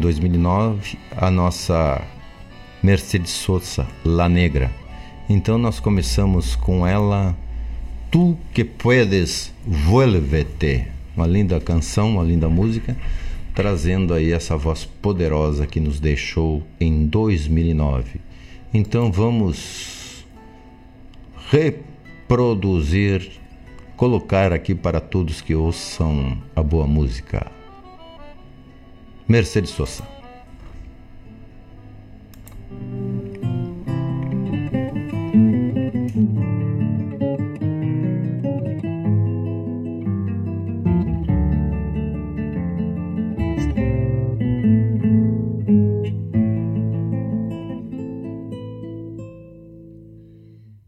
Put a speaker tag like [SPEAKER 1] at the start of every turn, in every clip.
[SPEAKER 1] 2009 a nossa Mercedes Sosa, La Negra. Então nós começamos com ela Tu que puedes, vuélvete. Uma linda canção, uma linda música, trazendo aí essa voz poderosa que nos deixou em 2009. Então vamos reproduzir, colocar aqui para todos que ouçam a boa música. Mercedes Sosa.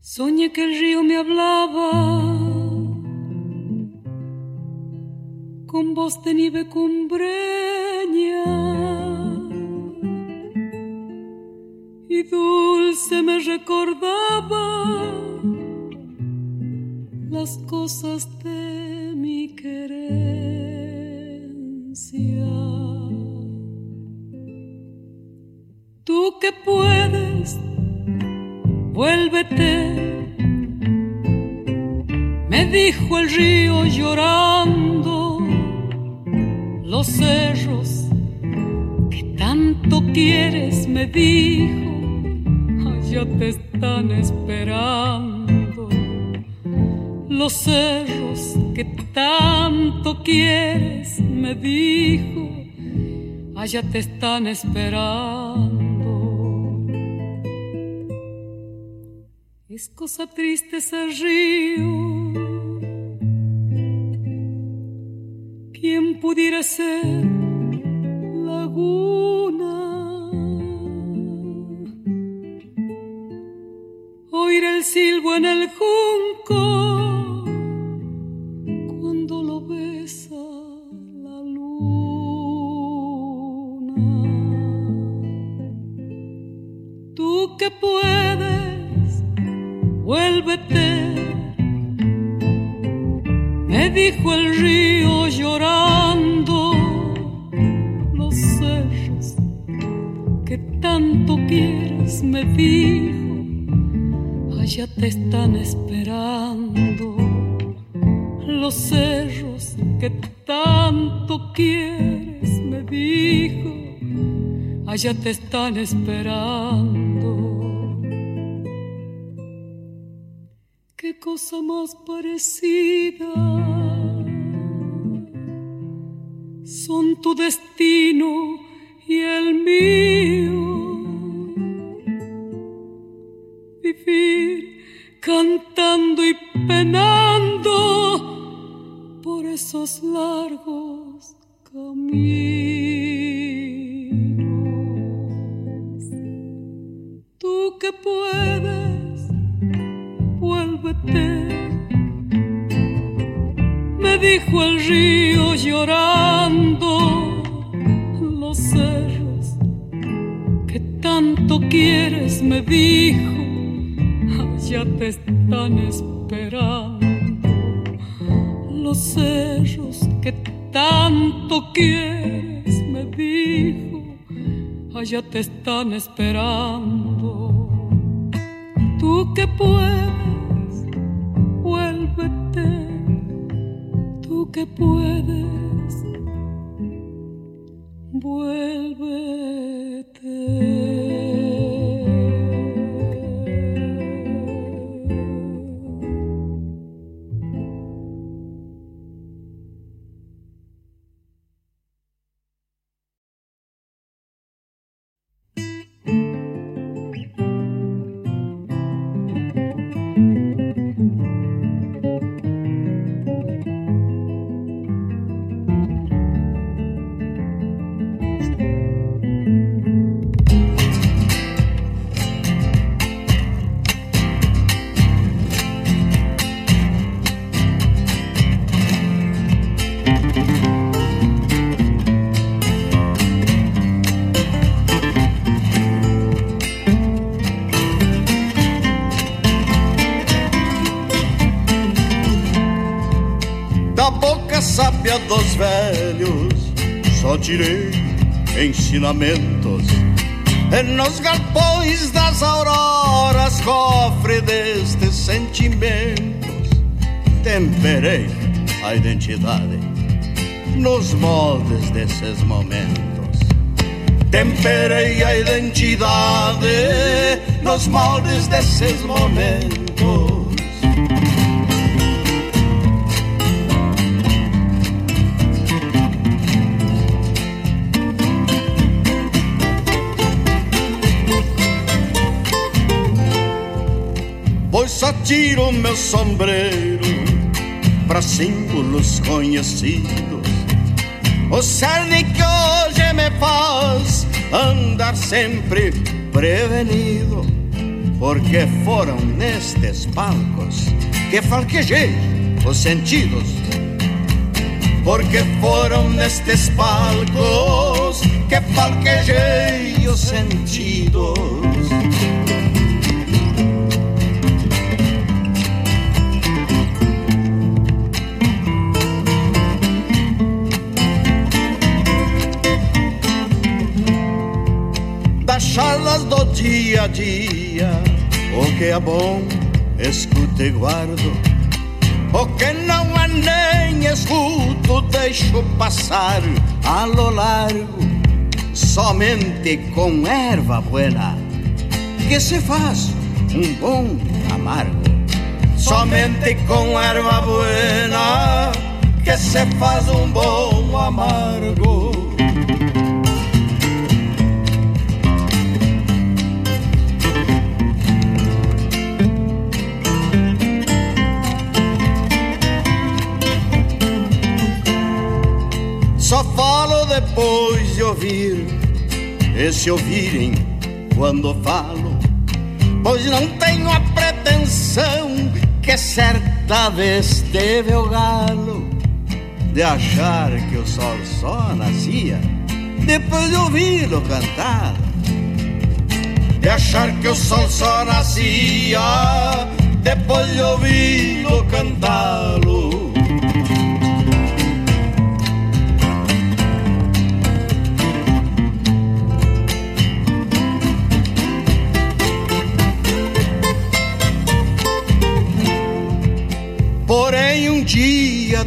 [SPEAKER 2] Soñé que el río me hablaba con voz de nieve cumbreña y dulce me recordaba las cosas de mi querencia. Tú que puedes, vuélvete me dijo el río llorando, los cerros que tanto quieres, me dijo, allá te están esperando. Los cerros que tanto quieres, me dijo, allá te están esperando. Es cosa triste ese río ¿Quién pudiera ser laguna? Oír el silbo en el junco cuando lo besa la luna. Tú que puedes, vuélvete me dijo el río llorando los cerros que tanto quieres, me dijo, allá te están esperando los cerros que tanto quieres, me dijo, allá te están esperando. Qué cosa más parecida son tu destino y el mío. Vivir cantando y penando por esos largos caminos. Tú que puedes me dijo el río llorando los cerros que tanto quieres, me dijo, allá te están esperando. Los cerros que tanto quieres, me dijo, allá te están esperando. Tú que puedes tú que puedes, vuélvete.
[SPEAKER 3] Ensinamentos. Nos galpões das auroras, cofre destes sentimentos, temperei a identidade nos moldes desses momentos. Temperei a identidade nos moldes desses momentos. Só tiro meu sombreiro para símbolos conhecidos. O cerne que hoje me faz andar sempre prevenido, porque foram nestes palcos que falquejei os sentidos. Porque foram nestes palcos que falquejei os sentidos. Charlas do dia a dia. O que é bom, escuto e guardo. O que não é nem escuto, deixo passar a lo largo. Somente com erva buena que se faz um bom amargo. Somente com erva buena que se faz um bom amargo. Depois de ouvir, e se ouvirem quando falo, pois não tenho a pretensão que certa vez teve o galo de achar que o sol só nascia depois de ouvi-lo cantar. De achar que o sol só nascia depois de ouvi-lo cantá-lo.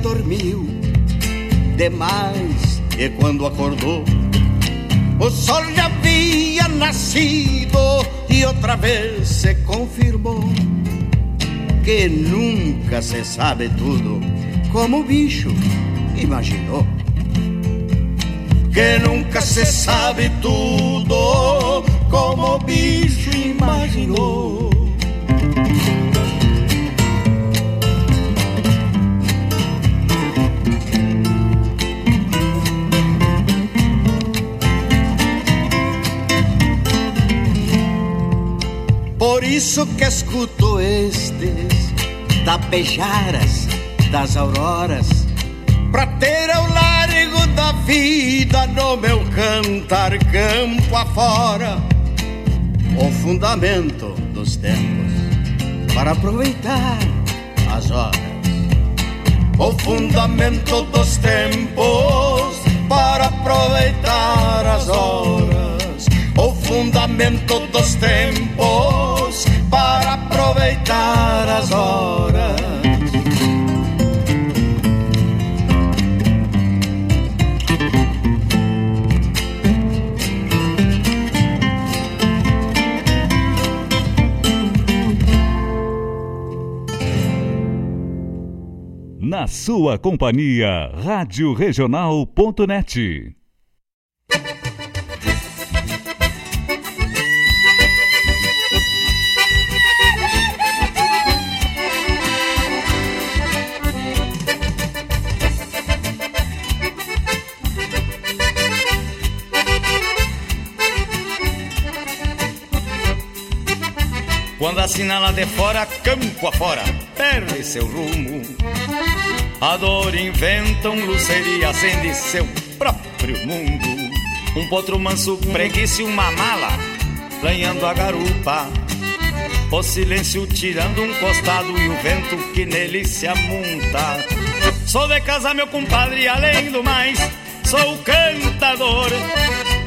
[SPEAKER 3] Dormiu demais e quando acordou o sol já havia nascido e outra vez se confirmou que nunca se sabe tudo como o bicho imaginou. Que nunca se sabe tudo como o bicho imaginou. Isso que escuto estes tapejaras das auroras, pra ter ao largo da vida no meu cantar campo afora o fundamento dos tempos para aproveitar as horas. O fundamento dos tempos para aproveitar as horas. O fundamento dos tempos para aproveitar as horas.
[SPEAKER 4] Na sua companhia, Rádio Regional.net.
[SPEAKER 5] Quando assinala de fora, campo afora, perde seu rumo. A dor inventa um luceiro e acende seu próprio mundo. Um potro manso preguiça e uma mala, lanhando a garupa. O silêncio tirando um costado e o vento que nele se amunta. Sou de casa, meu compadre, além do mais, sou cantador.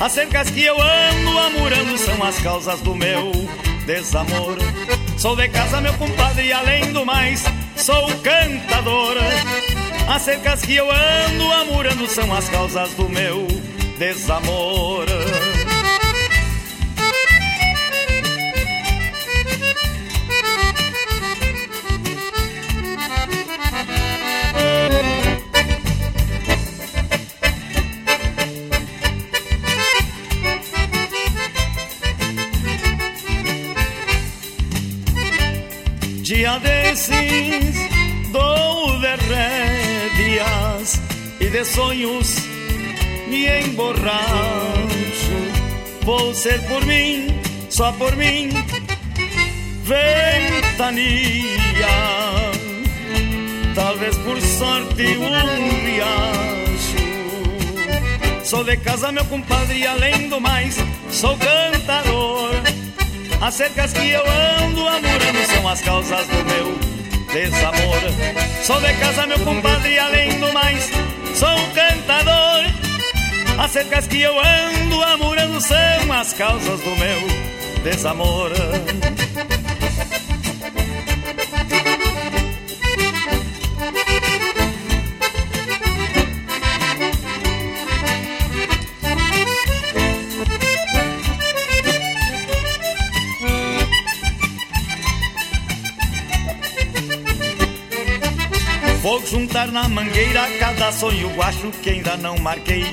[SPEAKER 5] As cercas que eu ando amurando são as causas do meu desamor. Sou de casa, meu compadre, e além do mais, sou cantador. As cercas que eu ando amurando são as causas do meu desamor. De sonhos me emborracho. Vou ser por mim, só por mim, ventania. Talvez por sorte um riacho. Sou de casa, meu compadre, e além do mais, sou cantador. As cercas que eu ando amorando são as causas do meu desamor. Sou de casa, meu compadre, e além do mais, sou um cantador. As que eu ando amorando são as causas do meu desamor. Juntar na mangueira cada sonho guacho que ainda não marquei.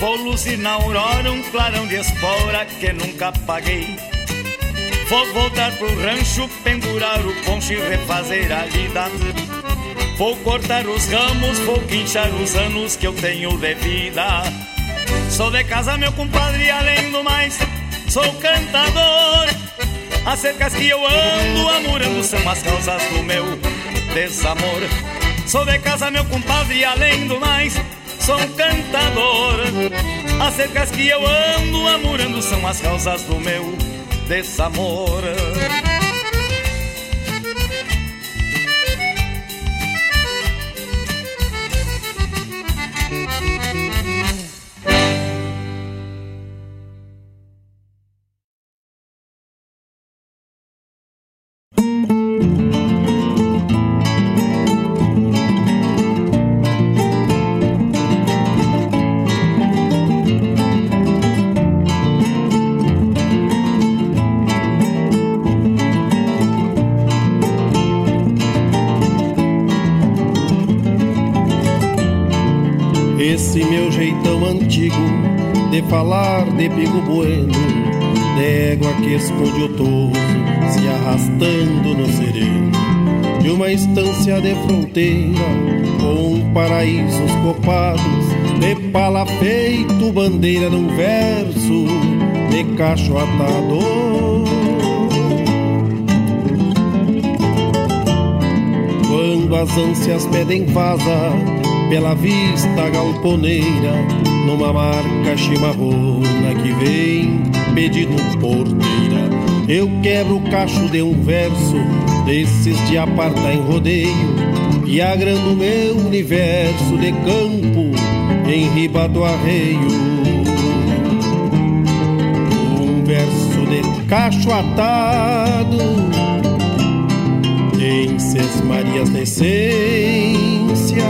[SPEAKER 5] Vou luzir na aurora um clarão de espora que nunca paguei. Vou voltar pro rancho, pendurar o poncho e refazer a lida. Vou cortar os ramos, vou guinchar os anos que eu tenho de vida. Sou de casa, meu compadre, além do mais, sou cantador. As cercas que eu ando amurando são as causas do meu desamor. Sou de casa, meu compadre, e além do mais, sou um cantador. As cercas que eu ando amurando são as causas do meu desamor.
[SPEAKER 6] Atado. Quando as ânsias pedem vaza pela vista galponeira, numa marca chimarrona que vem pedindo porteira. Eu quebro o cacho de um verso desses de aparta em rodeio e agrando meu universo de campo em riba do arreio. Cacho atado em Ses Marias de essência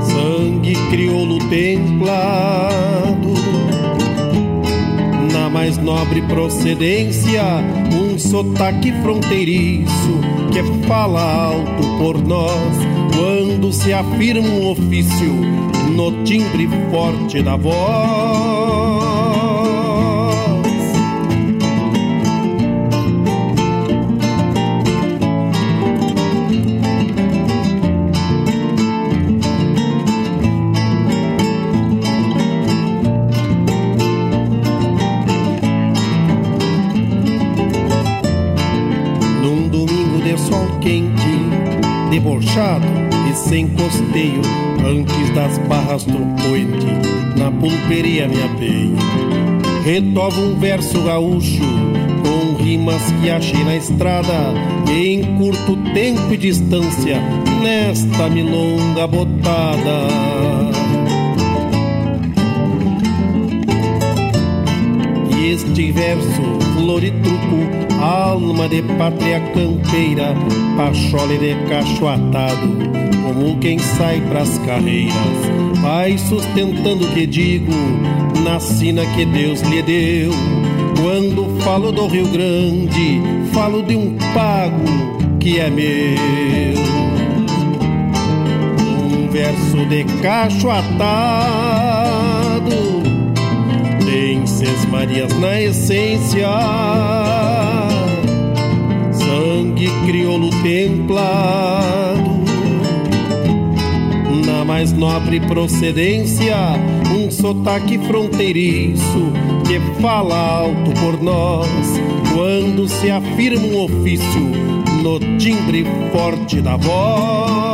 [SPEAKER 6] sangue crioulo templado, na mais nobre procedência, um sotaque fronteiriço que fala alto por nós, quando se afirma um ofício no timbre forte da voz. Debochado e sem costeio, antes das barras do poente, na pulperia me apeio. Retovo um verso gaúcho, com rimas que achei na estrada, em curto tempo e distância, nesta milonga botada.
[SPEAKER 7] Arte e verso, flor truco, alma de pátria campeira, pachole de cacho atado, como quem sai pras carreiras. Vai sustentando o que digo, na sina que Deus lhe deu. Quando falo do Rio Grande, falo de um pago que é meu. Um verso de cacho atado Marias na essência, sangue crioulo templado, na mais nobre procedência, um sotaque fronteiriço que fala alto por nós, quando se afirma um ofício no timbre forte da voz.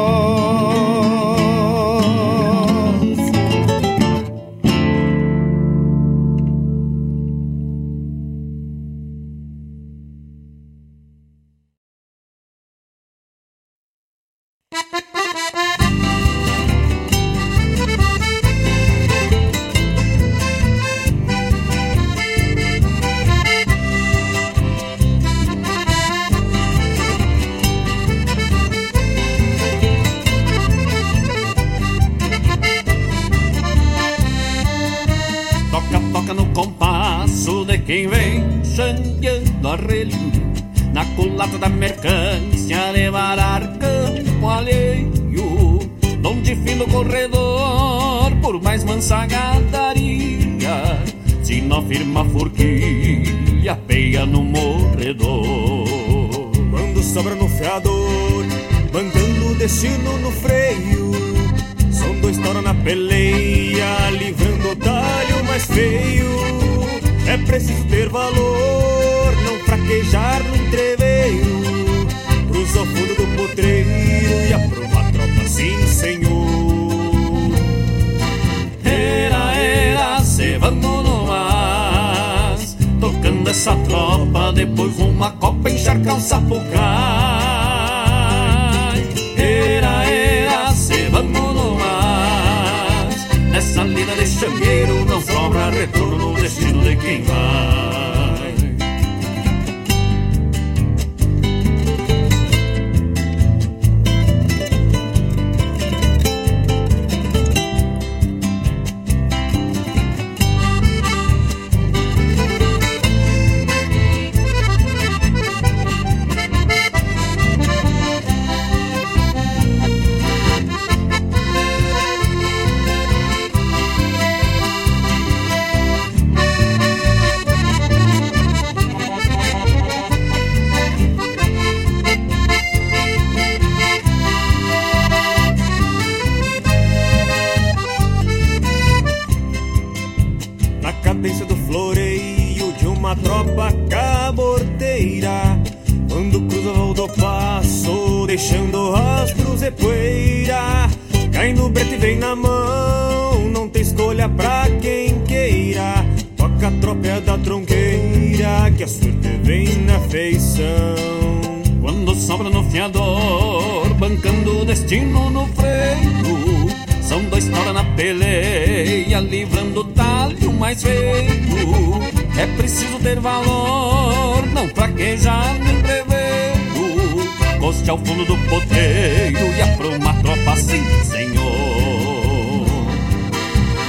[SPEAKER 4] tropa caborteira
[SPEAKER 8] Quando cruza o do passo Deixando rastros e poeira. Cai no brete e vem na mão Não tem escolha pra quem queira. Toca a tropa da tronqueira Que a sorte vem na feição.
[SPEAKER 7] Quando sobra no fiador Bancando o destino no freio São dois fora na peleia Livrando o talho mais feio. É preciso ter valor, não traquejar nem preveiro. Goste ao fundo do poteiro e apruma a tropa, sim, senhor.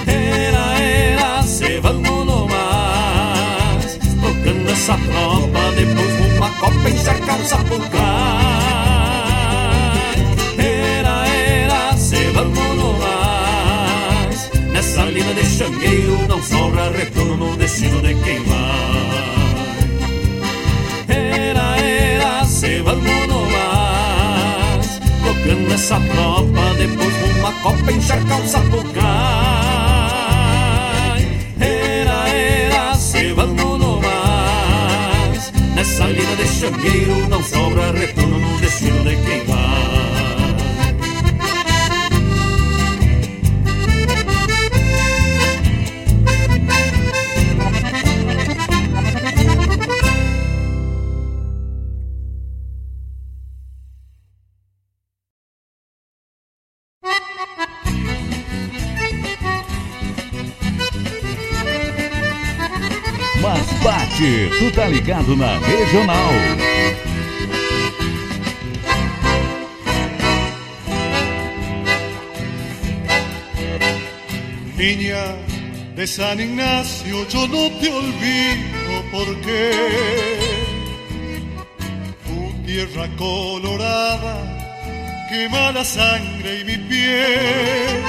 [SPEAKER 7] Era, era, se vamos no mais. Tocando essa tropa, depois numa copa encharcar o sapucai. cangueiro é não sobra retorno no destino de quem vai. Era, era, se vamos no mais, tocando essa tropa, depois de uma copa encharcar o sapucai. Era, era, se vamos no mais, nessa lida de cangueiro não sobra retorno no destino de quem vai.
[SPEAKER 4] Tu tá ligado na regional.
[SPEAKER 9] Niña de San Ignacio, yo no te olvido porque tu tierra colorada quema la sangre y mi piel.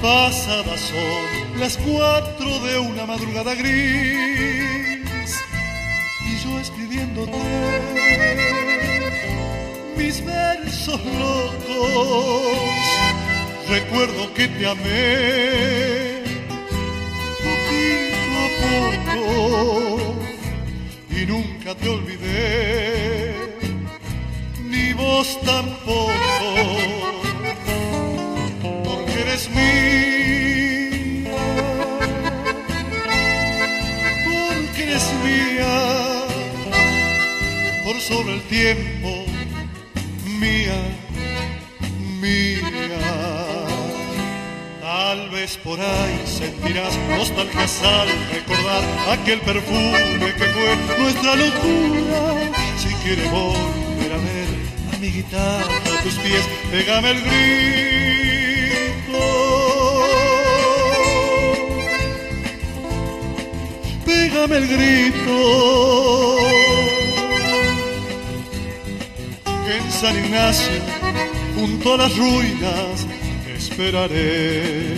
[SPEAKER 9] Pasadas son las cuatro de una madrugada gris mis versos locos recuerdo que te amé. Poquito a poco y nunca te olvidé, ni vos tampoco, porque eres mía, sobre el tiempo, mía, mía. Tal vez por ahí sentirás nostalgia al recordar aquel perfume que fue nuestra locura. Si quieres volver a ver a mi guitarra a tus pies, pégame el grito. Pégame el grito. En San Ignacio, junto a las ruinas, esperaré.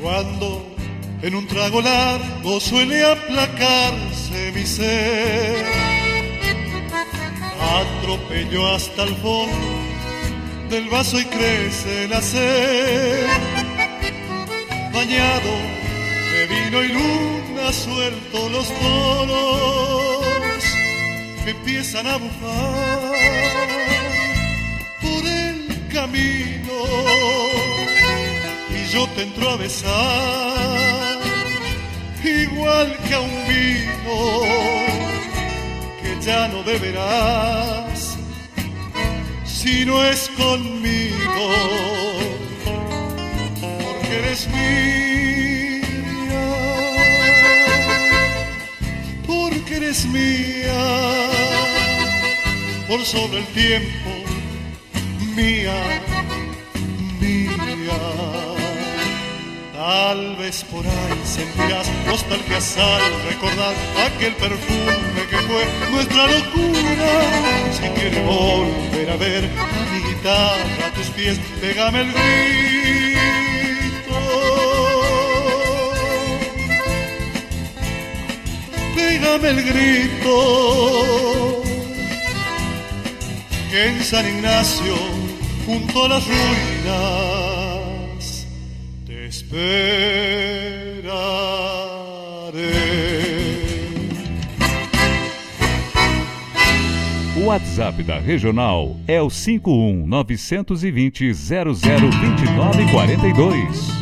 [SPEAKER 9] Cuando en un trago largo suele aplacarse mi ser, atropello hasta el fondo del vaso y crece la sed. Bañado de vino y luna, suelto los toros que empiezan a bufar por el camino y yo te entro a besar igual que a un vino ya no beberás si no es conmigo, porque eres mía, porque eres mía, por sobre el tiempo, mía, mía. Tal vez por ahí sentirás nostalgia al recordar aquel perfume que fue nuestra locura. Si quieres volver a ver mi guitarra a tus pies, pégame el grito. Pégame el grito. Que en San Ignacio, junto a las ruinas, te esperaré.
[SPEAKER 4] O WhatsApp da Regional é o 51 920 0029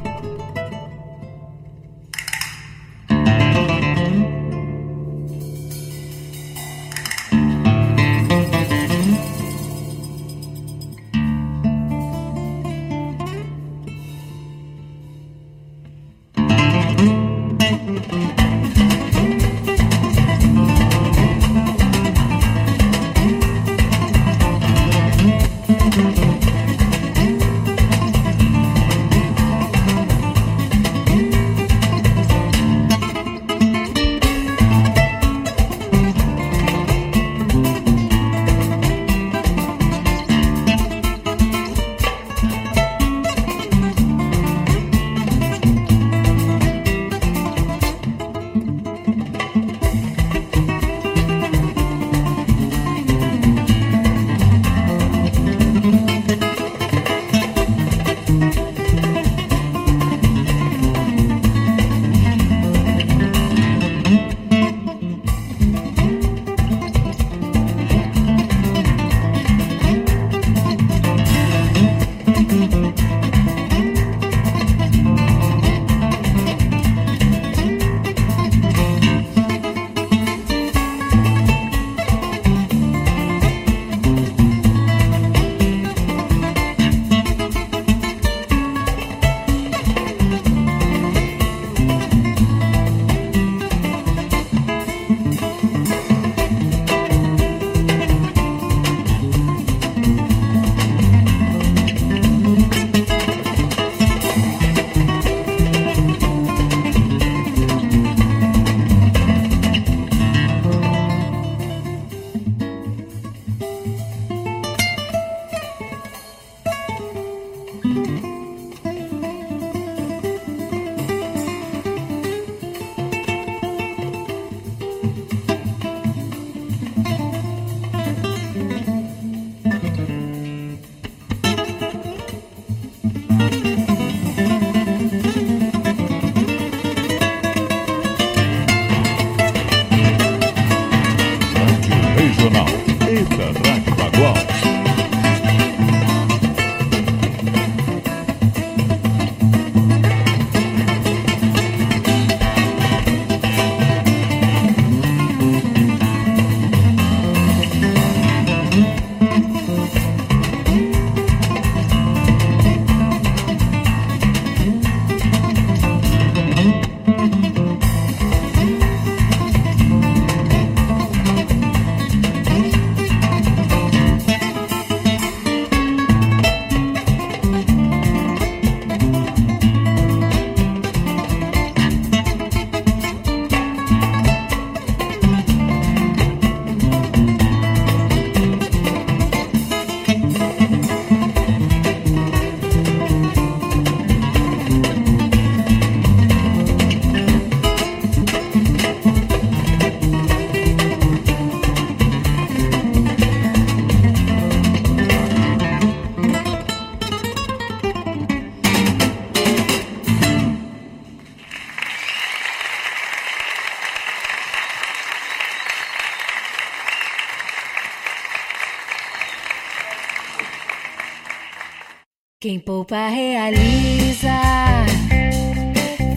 [SPEAKER 10] Quem poupa realiza,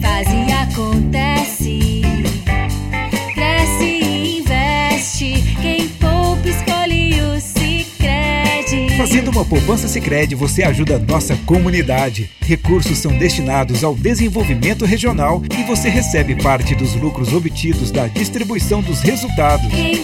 [SPEAKER 10] faz e acontece, cresce e investe. Quem poupa escolhe o Sicredi.
[SPEAKER 11] Fazendo uma poupança Sicredi, você ajuda a nossa comunidade. Recursos são destinados ao desenvolvimento regional e você recebe parte dos lucros obtidos da distribuição dos resultados.
[SPEAKER 10] Quem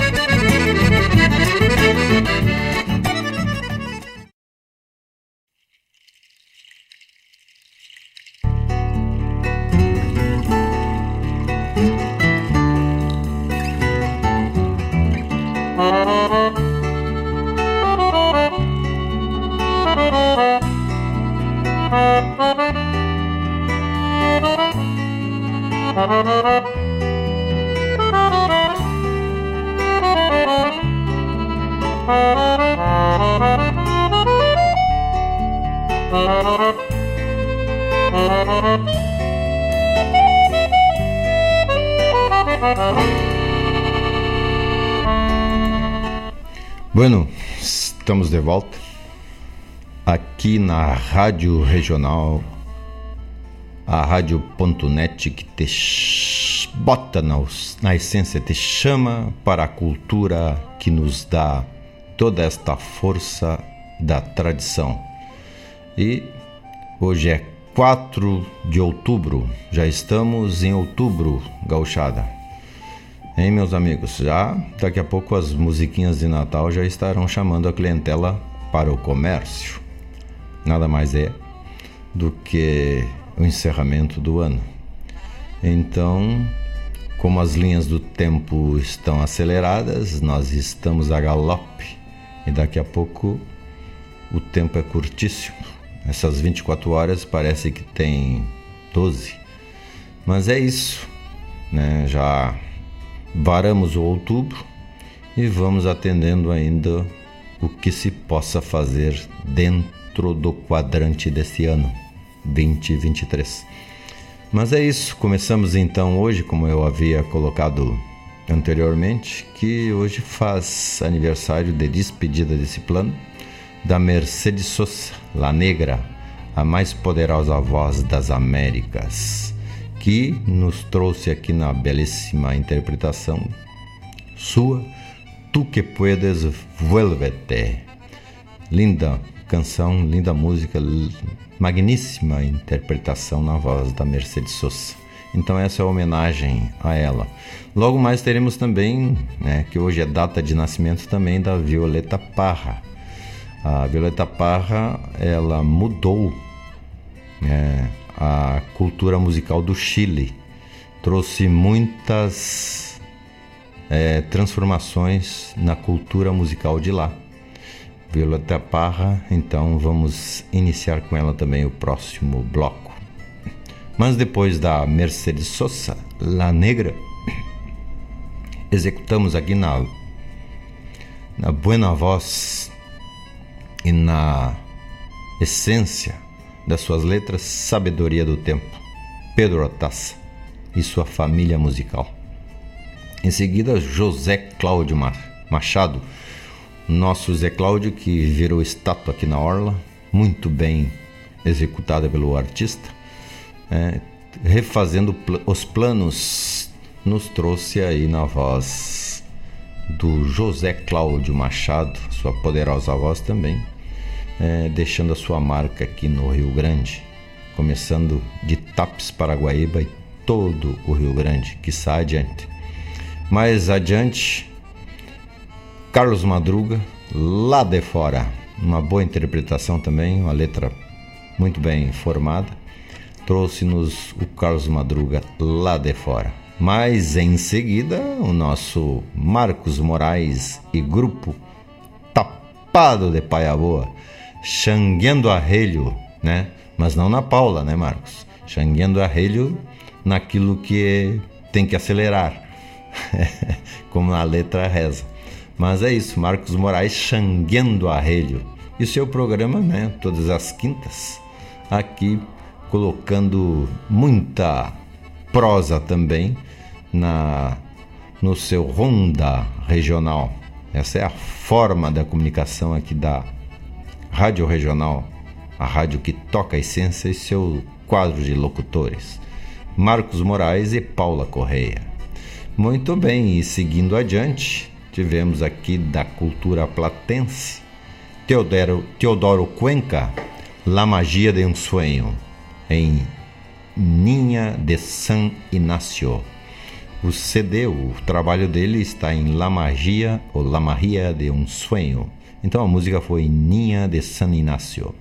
[SPEAKER 1] Bueno, estamos de volta aqui na Rádio Regional, a Rádio.net que te bota na, na essência, te chama para a cultura que nos dá toda esta força da tradição. E hoje é 4 de outubro, já estamos em outubro, gauchada. Hein, meus amigos? Já daqui a pouco as musiquinhas de Natal já estarão chamando a clientela para o comércio. Nada mais é do que o encerramento do ano. Então, como as linhas do tempo estão aceleradas, nós estamos a galope e daqui a pouco o tempo é curtíssimo. Essas 24 horas parece que tem 12. Mas é isso, né? Já varamos o outubro e vamos atendendo ainda o que se possa fazer dentro do quadrante desse ano 2023. Mas é isso, começamos então hoje, como eu havia colocado anteriormente, que hoje faz aniversário de despedida desse plano da Mercedes Sosa, La Negra, a mais poderosa voz das Américas que nos trouxe aqui na belíssima interpretação sua Tu que puedes, vuélvete. Linda canção, linda música, magníssima interpretação na voz da Mercedes Sosa. Então essa é a homenagem a ela. Logo mais teremos também, né, que hoje é data de nascimento também da Violeta Parra. A Violeta Parra, ela mudou né, a cultura musical do Chile. Trouxe muitas é, transformações na cultura musical de lá. Violeta Parra, então vamos iniciar com ela também o próximo bloco. Mas depois da Mercedes Sosa, La Negra, executamos aqui na, na buena voz e na essência das suas letras, Sabedoria do Tempo, Pedro Otassa e sua família musical. Em seguida, José Cláudio Machado, nosso Zé Cláudio que virou estátua aqui na Orla, muito bem executada pelo artista, é, refazendo os planos, nos trouxe aí na voz do José Cláudio Machado, sua poderosa voz também, é, deixando a sua marca aqui no Rio Grande, começando de Tapes, Paraguaíba e todo o Rio Grande, que está adiante. Mais adiante, Carlos Madruga, lá de fora, uma boa interpretação também, uma letra muito bem formada, trouxe-nos o Carlos Madruga lá de fora. Mas em seguida, o nosso Marcos Moraes e grupo Tapado de Paia Boa, xanguendo arrelho, né? Mas não na Paula, né, Marcos? Xanguendo arrelho naquilo que tem que acelerar, como a letra reza. Mas é isso, Marcos Moraes xanguendo arrelho. E seu programa, né, todas as quintas, aqui colocando muita prosa também na no seu Ronda Regional. Essa é a forma da comunicação aqui da Rádio Regional, a rádio que toca a essência e seu quadro de locutores. Marcos Moraes e Paula Correia. Muito bem, e seguindo adiante, tivemos aqui da cultura platense Teodoro, Teodoro Cuenca, La Magia de um Sonho, em Ninha de San Inácio. O CD, o trabalho dele está em La Magia ou La Magia de um Sonho. Então a música foi Ninha de San Inácio.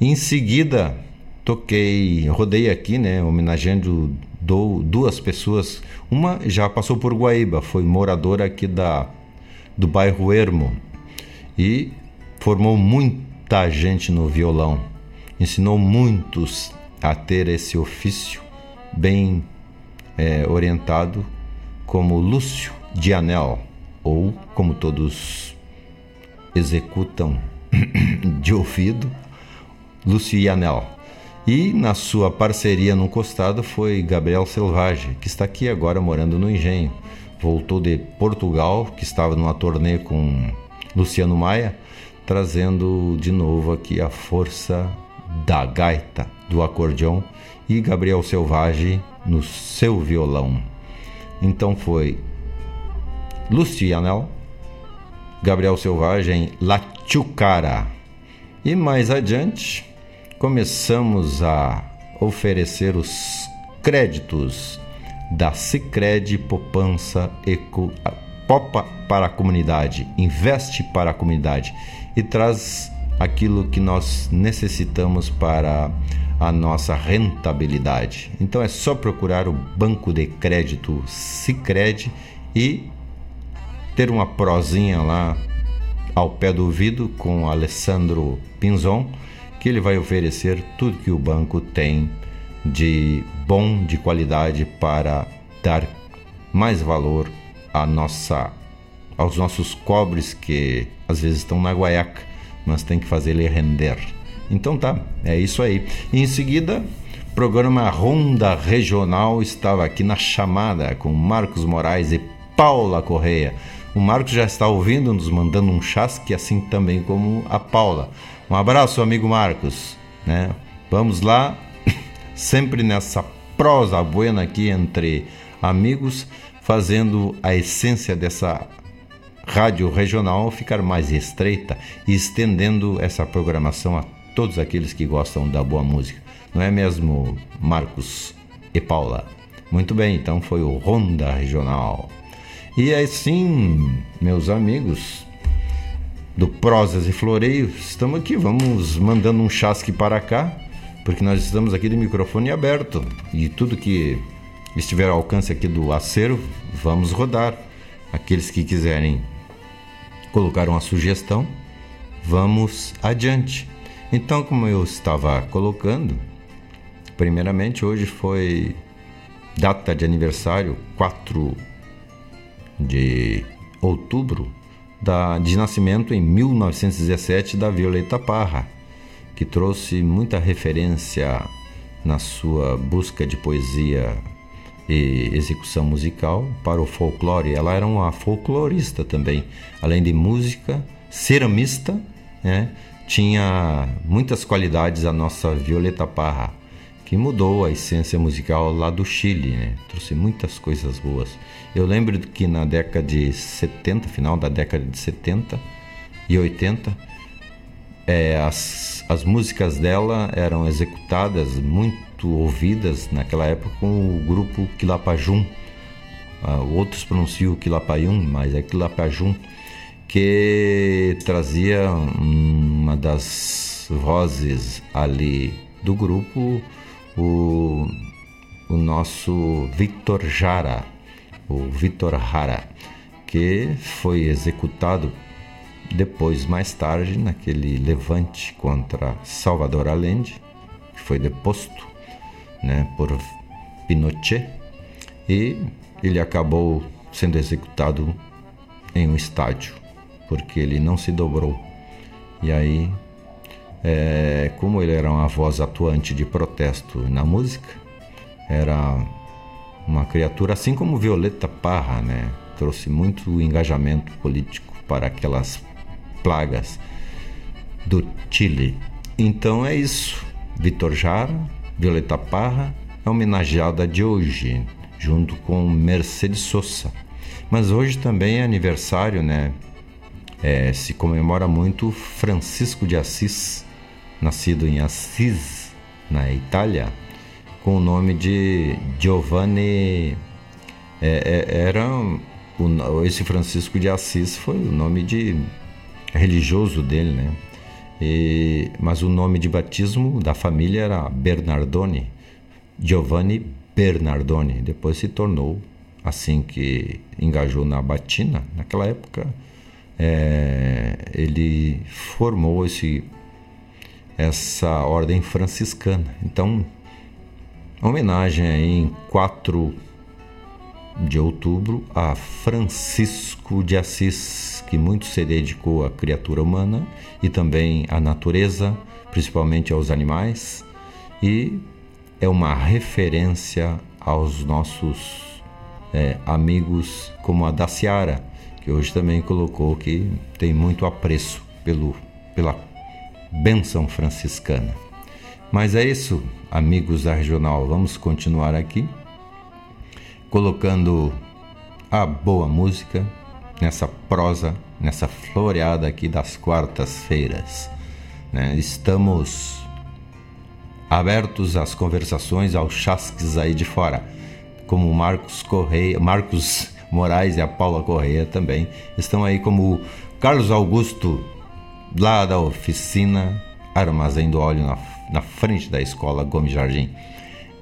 [SPEAKER 1] Em seguida, toquei, rodei aqui, né, homenageando do, duas pessoas. Uma já passou por Guaíba, foi moradora aqui da do bairro Ermo e formou muita gente no violão. Ensinou muitos a ter esse ofício bem é, orientado como Lúcio de Anel, ou como todos executam de ouvido, Lúcio Anel. E na sua parceria no costado foi Gabriel Selvagem, que está aqui agora morando no Engenho. Voltou de Portugal, que estava numa turnê com Luciano Maia, trazendo de novo aqui a força da gaita, do acordeão e Gabriel Selvagem no seu violão. Então foi Lucianel, Gabriel Selvagem, La Chucara. E mais adiante, começamos a oferecer os créditos da Sicredi Poupança Eco Popa para a comunidade, investe para a comunidade e traz aquilo que nós necessitamos para a nossa rentabilidade. Então é só procurar o banco de crédito Sicredi e ter uma prosinha lá ao pé do ouvido com Alessandro Pinzon, que ele vai oferecer tudo que o banco tem de bom, de qualidade para dar mais valor à nossa aos nossos cobres que às vezes estão na guaiaca, mas tem que fazer ele render. Então tá, é isso aí. E em seguida, programa Ronda Regional estava aqui na chamada com Marcos Moraes e Paula Correia. O Marcos já está ouvindo, nos mandando um chasque, assim também como a Paula. Um abraço, amigo Marcos. Né? Vamos lá, sempre nessa prosa buena aqui entre amigos, fazendo a essência dessa rádio regional ficar mais estreita e estendendo essa programação a todos aqueles que gostam da boa música. Não é mesmo, Marcos e Paula? Muito bem, então foi o Ronda Regional. E assim, meus amigos do Prosas e Floreios, estamos aqui, vamos mandando um chasque para cá, porque nós estamos aqui de microfone aberto e tudo que estiver ao alcance aqui do acervo, vamos rodar. Aqueles que quiserem colocar uma sugestão, vamos adiante. Então, como eu estava colocando, primeiramente hoje foi data de aniversário 4 de outubro da, de nascimento em 1917 da Violeta Parra, que trouxe muita referência na sua busca de poesia e execução musical para o folclore. Ela era uma folclorista também, além de música, ceramista, né? Tinha muitas qualidades a nossa Violeta Parra, que mudou a essência musical lá do Chile, né? trouxe muitas coisas boas. Eu lembro que na década de 70, final da década de 70 e 80, é, as, as músicas dela eram executadas, muito ouvidas naquela época com o grupo Quilapajum. Uh, outros pronunciam Quilapayum, mas é Quilapajum que trazia uma das vozes ali do grupo, o o nosso Victor Jara, o Victor Jara, que foi executado depois, mais tarde, naquele levante contra Salvador Allende, que foi deposto né, por Pinochet, e ele acabou sendo executado em um estádio, porque ele não se dobrou. E aí, é, como ele era uma voz atuante de protesto na música, era uma criatura assim como Violeta Parra, né? Trouxe muito engajamento político para aquelas plagas do Chile. Então é isso. Vitor Jara, Violeta Parra, é homenageada de hoje, junto com Mercedes Sosa. Mas hoje também é aniversário, né? É, se comemora muito Francisco de Assis, nascido em Assis, na Itália, com o nome de Giovanni. É, é, era o, esse Francisco de Assis foi o nome de religioso dele, né? E, mas o nome de batismo da família era Bernardoni, Giovanni Bernardoni. Depois se tornou assim que engajou na batina. Naquela época, é, ele formou esse, essa ordem franciscana. Então, homenagem em 4 de outubro a Francisco de Assis, que muito se dedicou à criatura humana e também à natureza, principalmente aos animais, e é uma referência aos nossos é, amigos como a Daciara, que hoje também colocou que tem muito apreço pelo, pela benção franciscana. Mas é isso, amigos da regional, vamos continuar aqui colocando a boa música nessa prosa, nessa floreada aqui das quartas-feiras. Né? Estamos abertos às conversações, aos chasques aí de fora, como Marcos Correia, Marcos Moraes e a Paula Correia também estão aí como Carlos Augusto lá da oficina Armazém do Óleo na, na frente da escola Gomes Jardim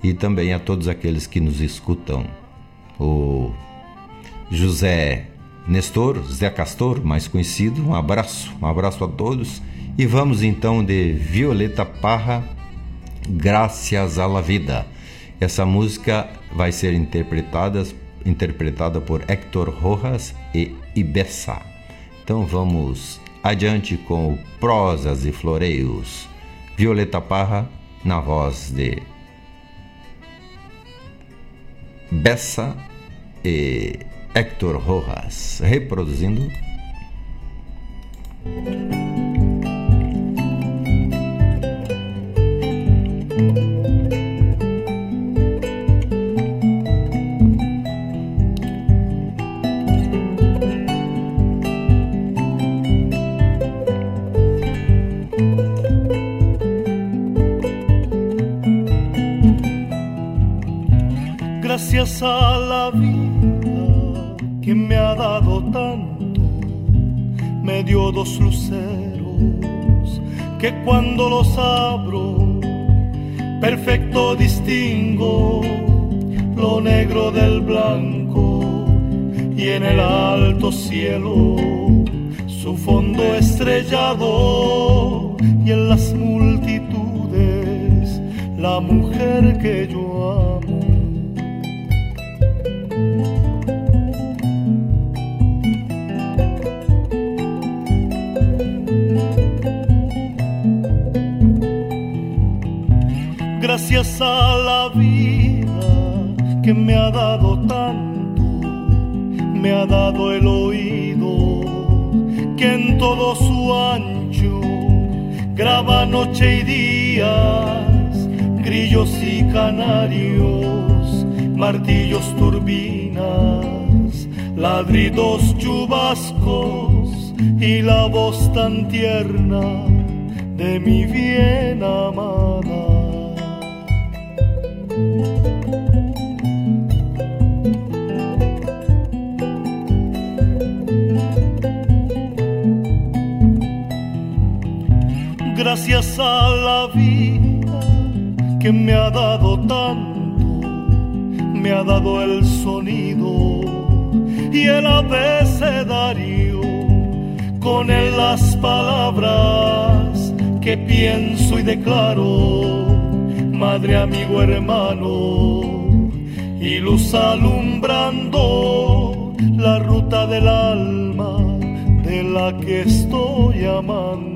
[SPEAKER 1] e também a todos aqueles que nos escutam o José Nestor, Zé Castor, mais conhecido. Um abraço, um abraço a todos. E vamos então de Violeta Parra, Graças à la Vida. Essa música vai ser interpretada, interpretada por Héctor Rojas e Ibessa. Então vamos adiante com Prosas e Floreios. Violeta Parra na voz de Bessa e Héctor Rojas, reproduzindo.
[SPEAKER 12] Dio dos luceros que cuando los abro, perfecto distingo lo negro del blanco y en el alto cielo su fondo estrellado y en las multitudes la mujer que yo gracias a la vida que me ha dado tanto, me ha dado el oído que en todo su ancho graba noche y días, grillos y canarios, martillos, turbinas, ladridos, chubascos y la voz tan tierna de mi bien amada. Gracias a la vida que me ha dado tanto, me ha dado el sonido y el abecedario, con él las palabras que pienso y declaro, madre, amigo, hermano, y luz alumbrando la ruta del alma de la que estoy amando.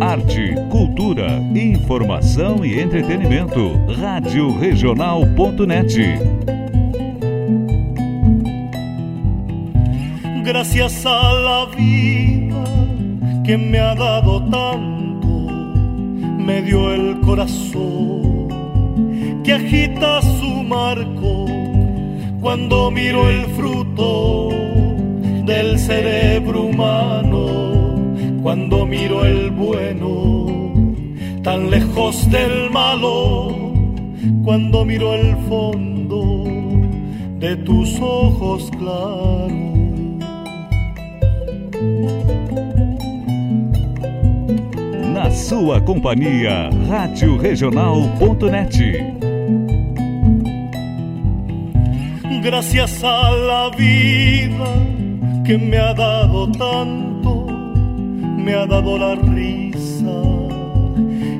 [SPEAKER 13] Arte, cultura, informação e entretenimento. Rádio Regional.net.
[SPEAKER 12] Gracias a la vida que me ha dado tanto, me dio el corazón que agita su marco cuando miro el fruto del cerebro humano cuando miro el bueno, tan lejos del malo, cuando miro el fondo de tus ojos claros.
[SPEAKER 13] Na sua companhia, Rádio Regional.net.
[SPEAKER 12] Gracias a la vida que me ha dado tanto me ha dado la risa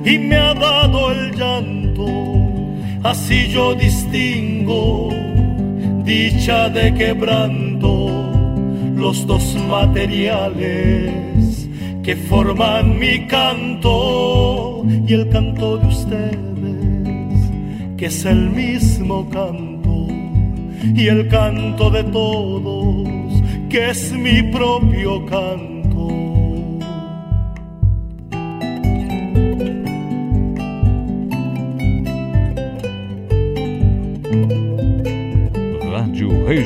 [SPEAKER 12] y me ha dado el llanto. Así yo distingo dicha de quebranto, los dos materiales que forman mi canto y el canto de ustedes, que es el mismo canto, y el canto de todos, que es mi propio canto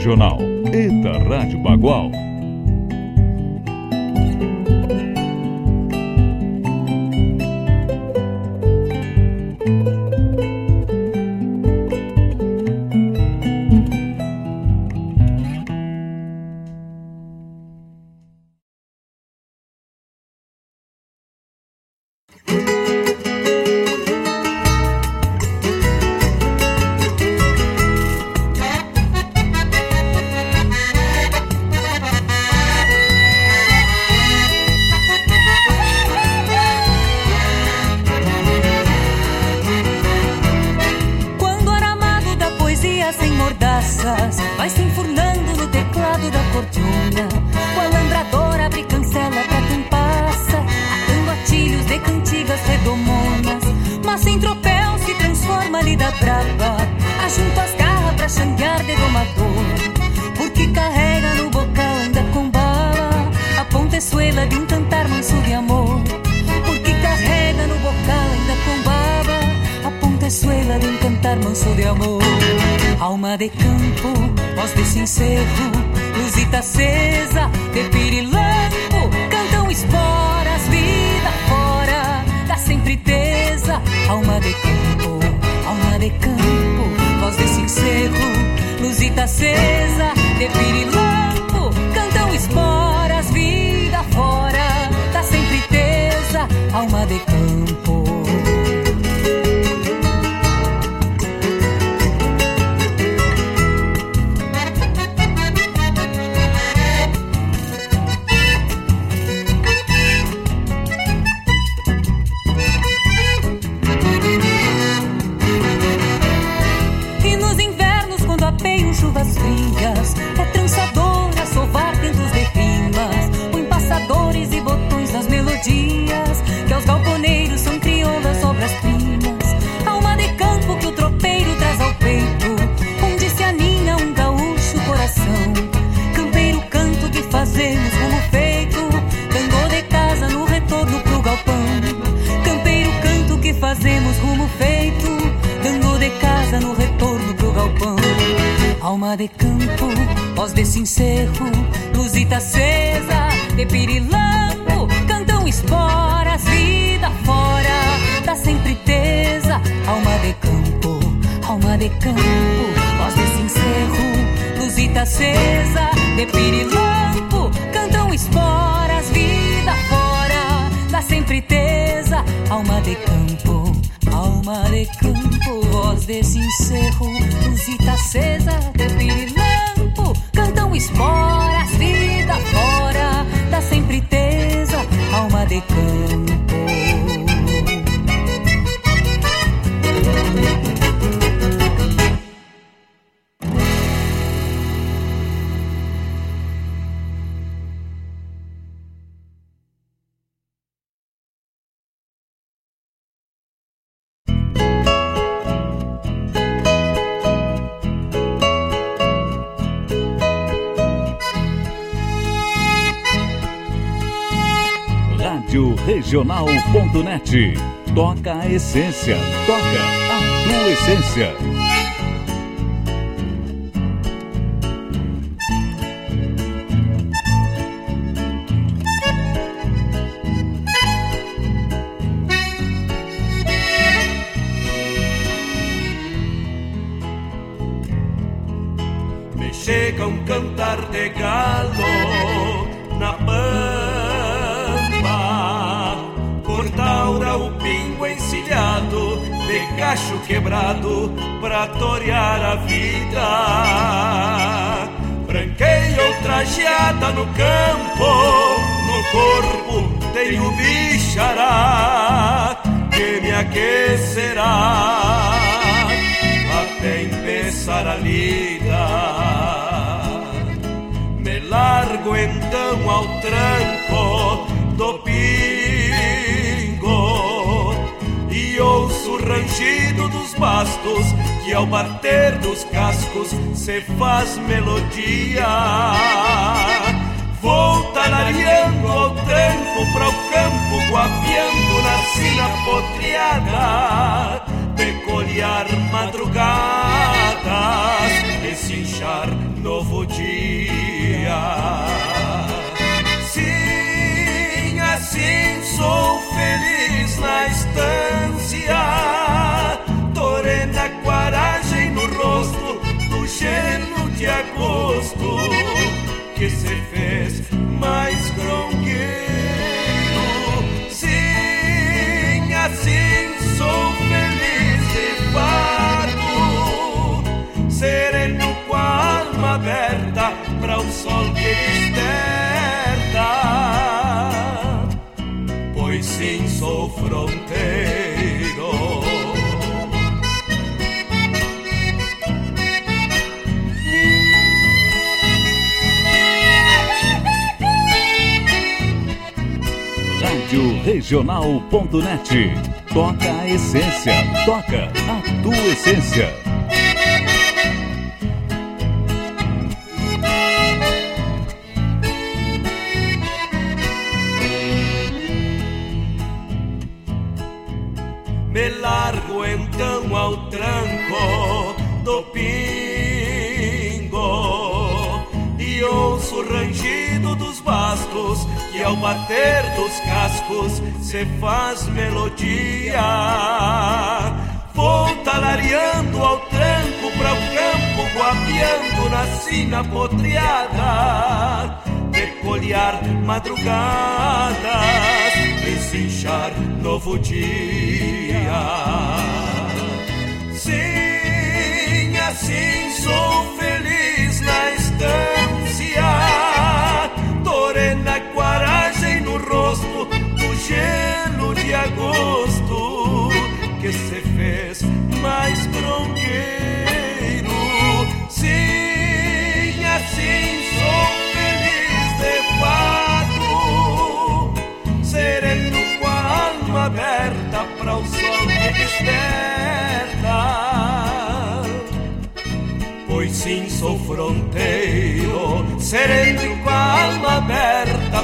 [SPEAKER 13] Regional. Rádio Bagual.
[SPEAKER 4] Regional.net. Toca a essência, toca a tua essência.
[SPEAKER 14] Quebrado, pra torear a vida. Branqueia trajeada no campo, no corpo tenho bichará, que me aquecerá até empezar a lida. Me largo então ao tranco do pingo e ouço o rangido dos bastos que ao bater dos cascos se faz melodia. Vou talareando ao tranco para o campo, guapiando na sina potreada peculiar madrugadas, desinchar novo dia. Sim, assim sou feliz na estância, que se fez mais grongueiro. Sim, assim sou feliz de fato, sereno com a alma aberta para o sol que desperta. Pois sim, sou fronteiro.
[SPEAKER 4] Regional.net. Toca a essência, toca a tua essência.
[SPEAKER 14] Se faz melodia. Vou talareando ao tranco para o campo, guapiando na sina potreada, peculiar madrugadas, desinchar novo dia. Sim, assim sou feliz na estância, mais grongueiro. Sim, assim sou feliz de fato, sereno com a alma aberta para o sol que desperta. Pois sim, sou fronteiro, sereno com a alma aberta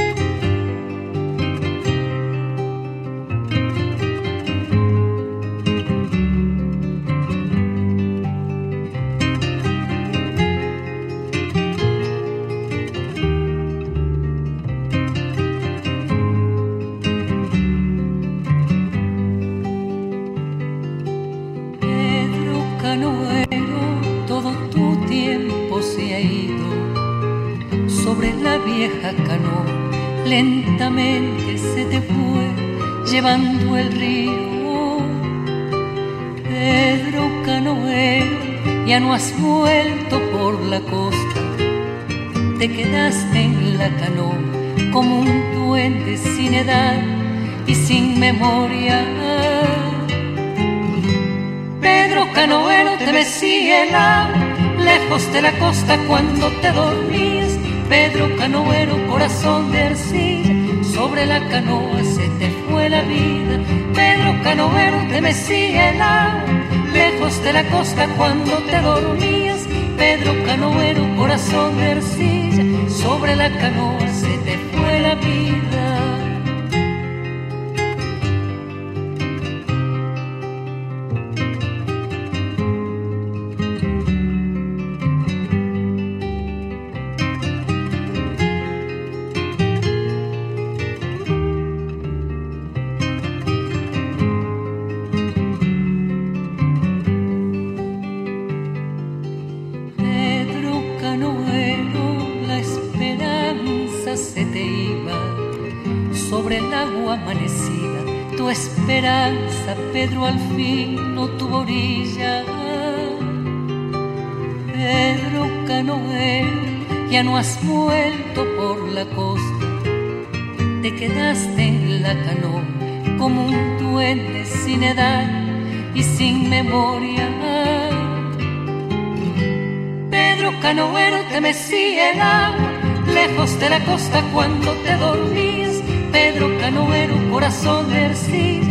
[SPEAKER 13] Lejos de la costa cuando te dormías. Pedro Canoero, corazón de arcilla, sobre la canoa se te fue la vida. Pedro Canoero, te mecía lejos de la costa cuando te dormías. Pedro Canoero, corazón de arcilla, sobre la canoa se te fue la vida. Pedro al fin no tuvo orilla. Pedro Canoero, ya no has vuelto por la costa. Te quedaste en la canoa como un duende sin edad y sin memoria. Pedro Canoero te mecía el agua lejos de la costa cuando te dormías. Pedro Canoero, corazón de arcilla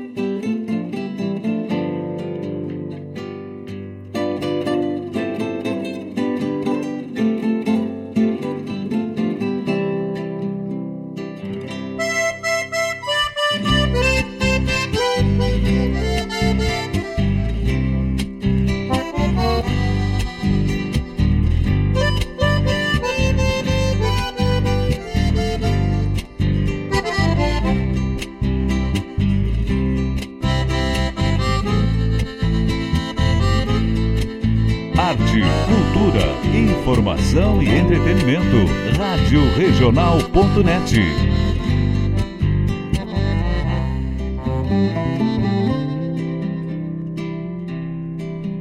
[SPEAKER 4] regional.net.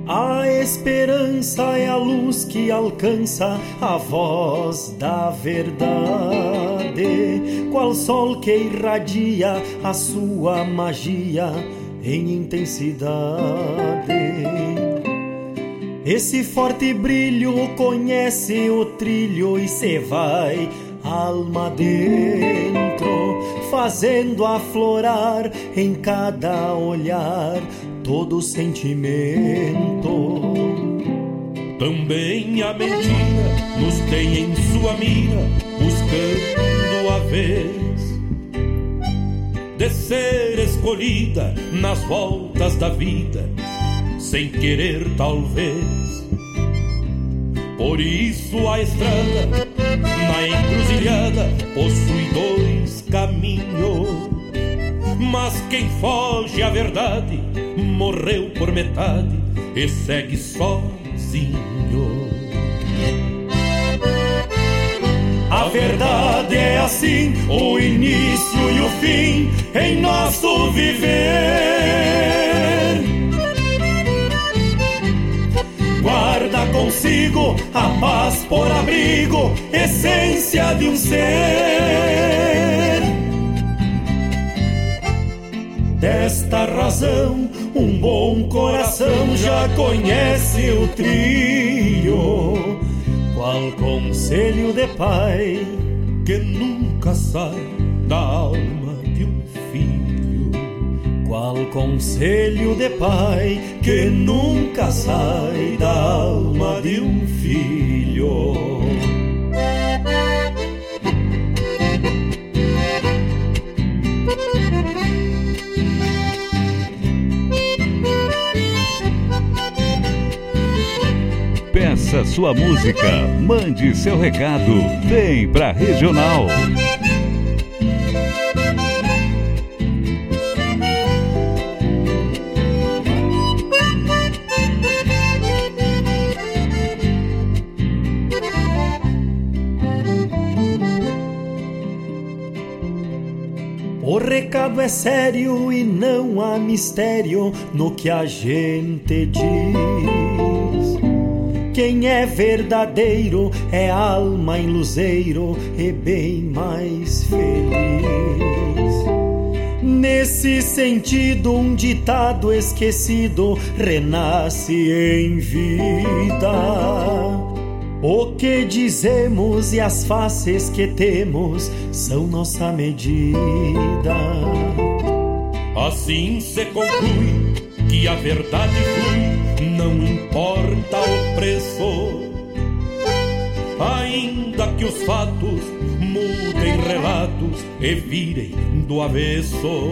[SPEAKER 15] A esperança é a luz que alcança a voz da verdade, qual sol que irradia a sua magia em intensidade. Esse forte brilho conhece o trilho e se vai alma dentro, fazendo aflorar em cada olhar todo sentimento.
[SPEAKER 16] Também a mentira nos tem em sua mira, buscando a vez de ser escolhida nas voltas da vida, sem querer talvez. Por isso a estrada na encruzilhada possui dois caminhos. Mas quem foge à verdade morreu por metade e segue sozinho.
[SPEAKER 15] A verdade é assim, o início e o fim em nosso viver. Consigo a paz por abrigo, essência de um ser. Desta razão, um bom coração já conhece o trilho qual conselho de pai que nunca sai da alma? Qual conselho de pai que nunca sai da alma de um filho?
[SPEAKER 4] Peça sua música, mande seu recado, vem pra Regional.
[SPEAKER 15] Sério e não há mistério no que a gente diz. Quem é verdadeiro é alma em luzeiro e bem mais feliz. Nesse sentido, um ditado esquecido renasce em vida. O que dizemos e as faces que temos são nossa medida.
[SPEAKER 16] Assim se conclui que a verdade flui, não importa o preço. Ainda que os fatos mudem relatos e virem do avesso.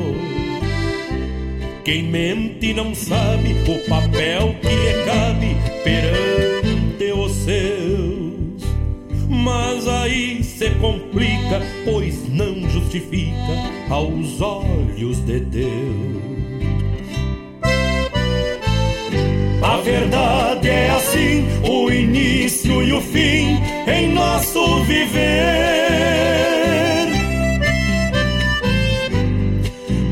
[SPEAKER 16] Quem mente não sabe o papel que lhe cabe perante os seus. Mas aí se complica, pois não justifica aos olhos de Deus.
[SPEAKER 15] A verdade é assim, o início e o fim em nosso viver.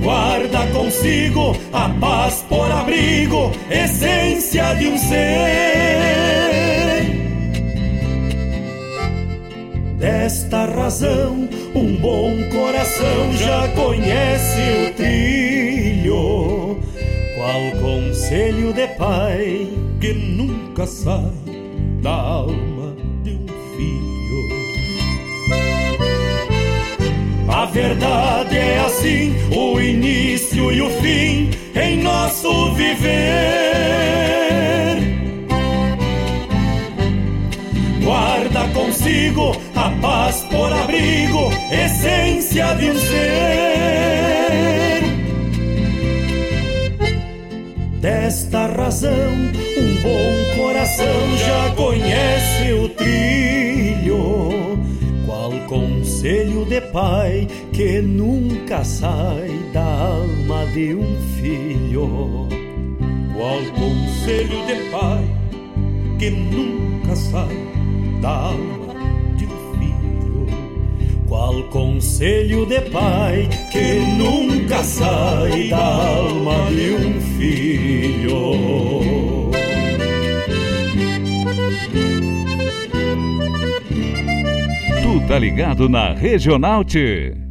[SPEAKER 15] Guarda consigo a paz por abrigo, essência de um ser. Desta razão, um bom coração já conhece o trilho. Qual conselho de pai
[SPEAKER 16] que nunca sai da alma de um filho?
[SPEAKER 15] A verdade é assim, o início e o fim em nosso viver. Guarda consigo a paz por abrigo, essência de um ser. Desta razão, um bom coração já conhece o trilho. Qual conselho de pai que nunca sai da alma de um filho?
[SPEAKER 16] Qual conselho de pai que nunca sai da alma de um filho?
[SPEAKER 15] Qual conselho de pai que nunca sai da alma de um filho?
[SPEAKER 4] Tá ligado na Regional T.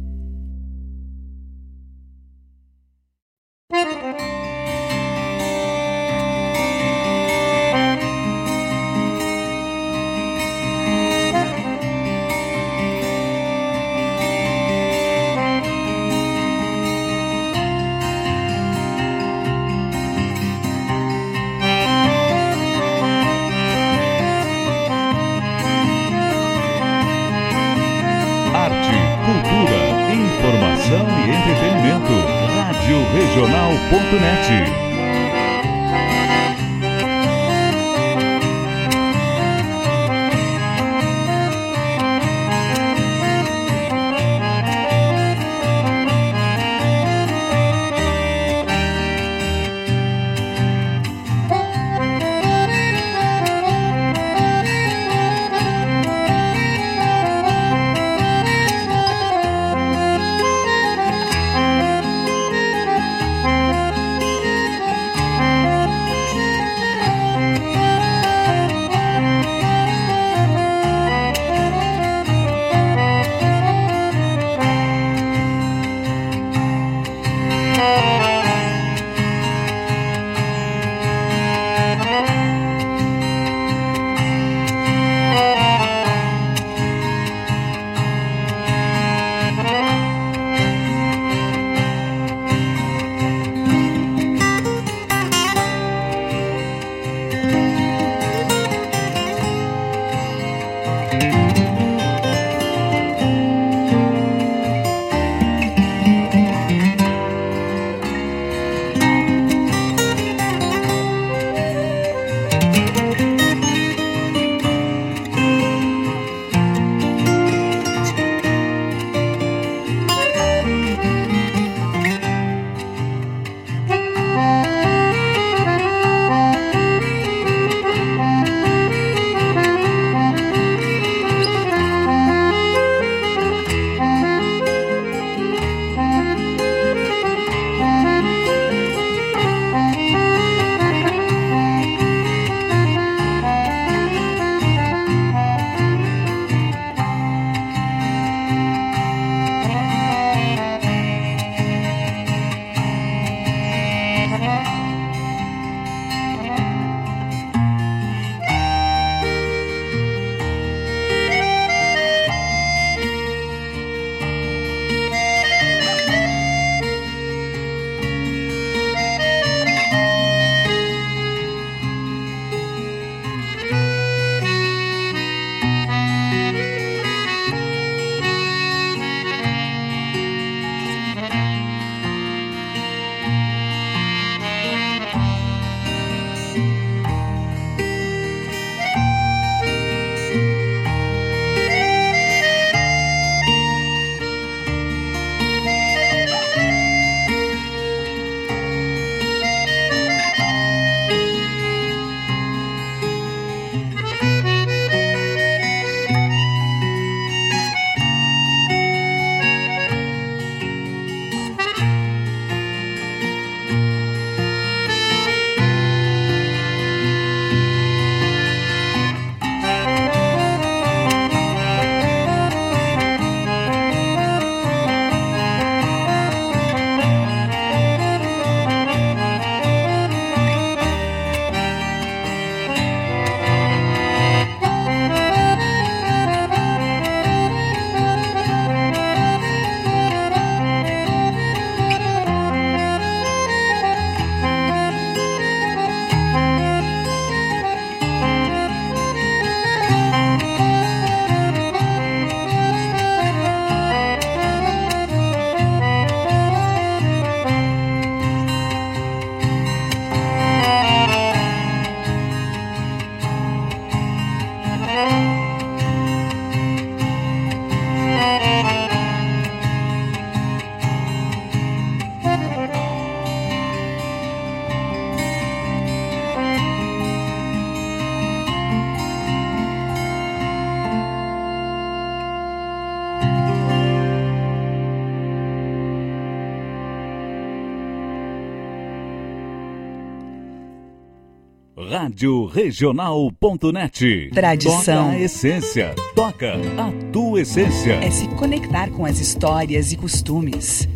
[SPEAKER 4] Rádio Regional.net.
[SPEAKER 17] Tradição.
[SPEAKER 4] Toca a essência. Toca a tua essência.
[SPEAKER 17] É se conectar com as histórias e costumes.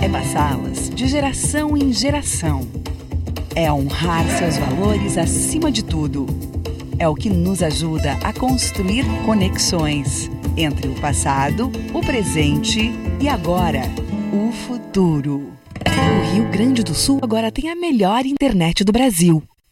[SPEAKER 17] É passá-las de geração em geração. É honrar seus valores acima de tudo. É o que nos ajuda a construir conexões entre o passado, o presente e agora, o futuro. O Rio Grande do Sul agora tem a melhor internet do Brasil.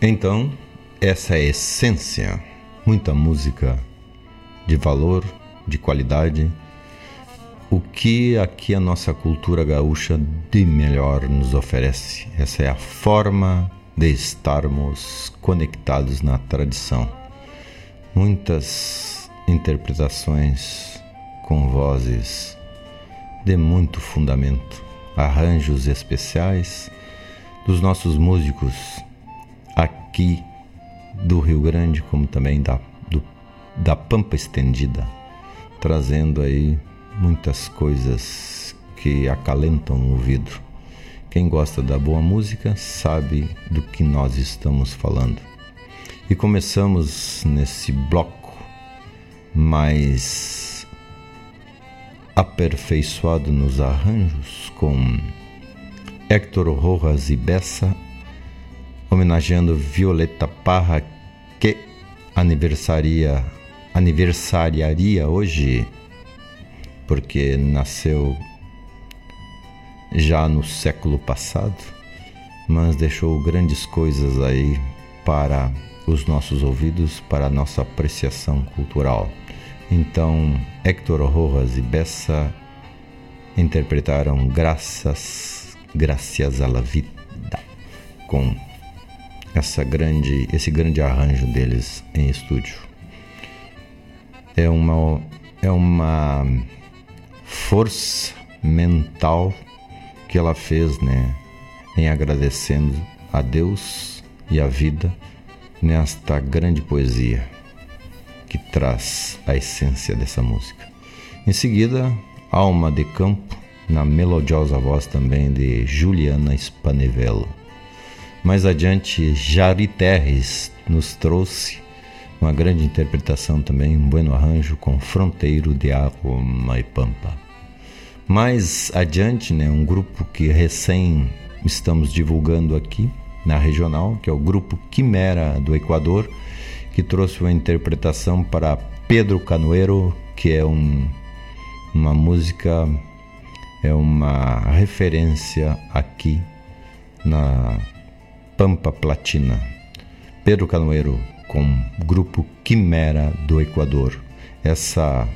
[SPEAKER 1] Então, essa é a essência. Muita música de valor, de qualidade. O que aqui a nossa cultura gaúcha de melhor nos oferece. Essa é a forma de estarmos conectados na tradição. Muitas interpretações com vozes de muito fundamento, arranjos especiais dos nossos músicos aqui do Rio Grande, como também da, do, da Pampa Estendida, trazendo aí muitas coisas que acalentam o ouvido. Quem gosta da boa música sabe do que nós estamos falando. E começamos nesse bloco mais aperfeiçoado nos arranjos com Héctor Rojas e Bessa, homenageando Violeta Parra, que aniversaria, aniversariaria hoje, porque nasceu já no século passado, mas deixou grandes coisas aí para os nossos ouvidos, para a nossa apreciação cultural. Então, Héctor Rojas e Bessa interpretaram Graças Gracias a la Vida, com essa grande, esse grande arranjo deles em estúdio. É uma, é uma força mental que ela fez, né, em agradecendo a Deus e a vida nesta grande poesia que traz a essência dessa música. Em seguida, Alma de Campo na melodiosa voz também de Juliana Spanevello. Mais adiante, Jari Terres nos trouxe uma grande interpretação também, um bueno arranjo com Fronteiro de Aroma e Pampa. Mais adiante, né, um grupo que recém estamos divulgando aqui na regional, que é o grupo Quimera do Equador, que trouxe uma interpretação para Pedro Canoeiro, que é um, uma música é uma referência aqui na Pampa Platina. Pedro Canoeiro com o grupo Quimera do Equador. Essa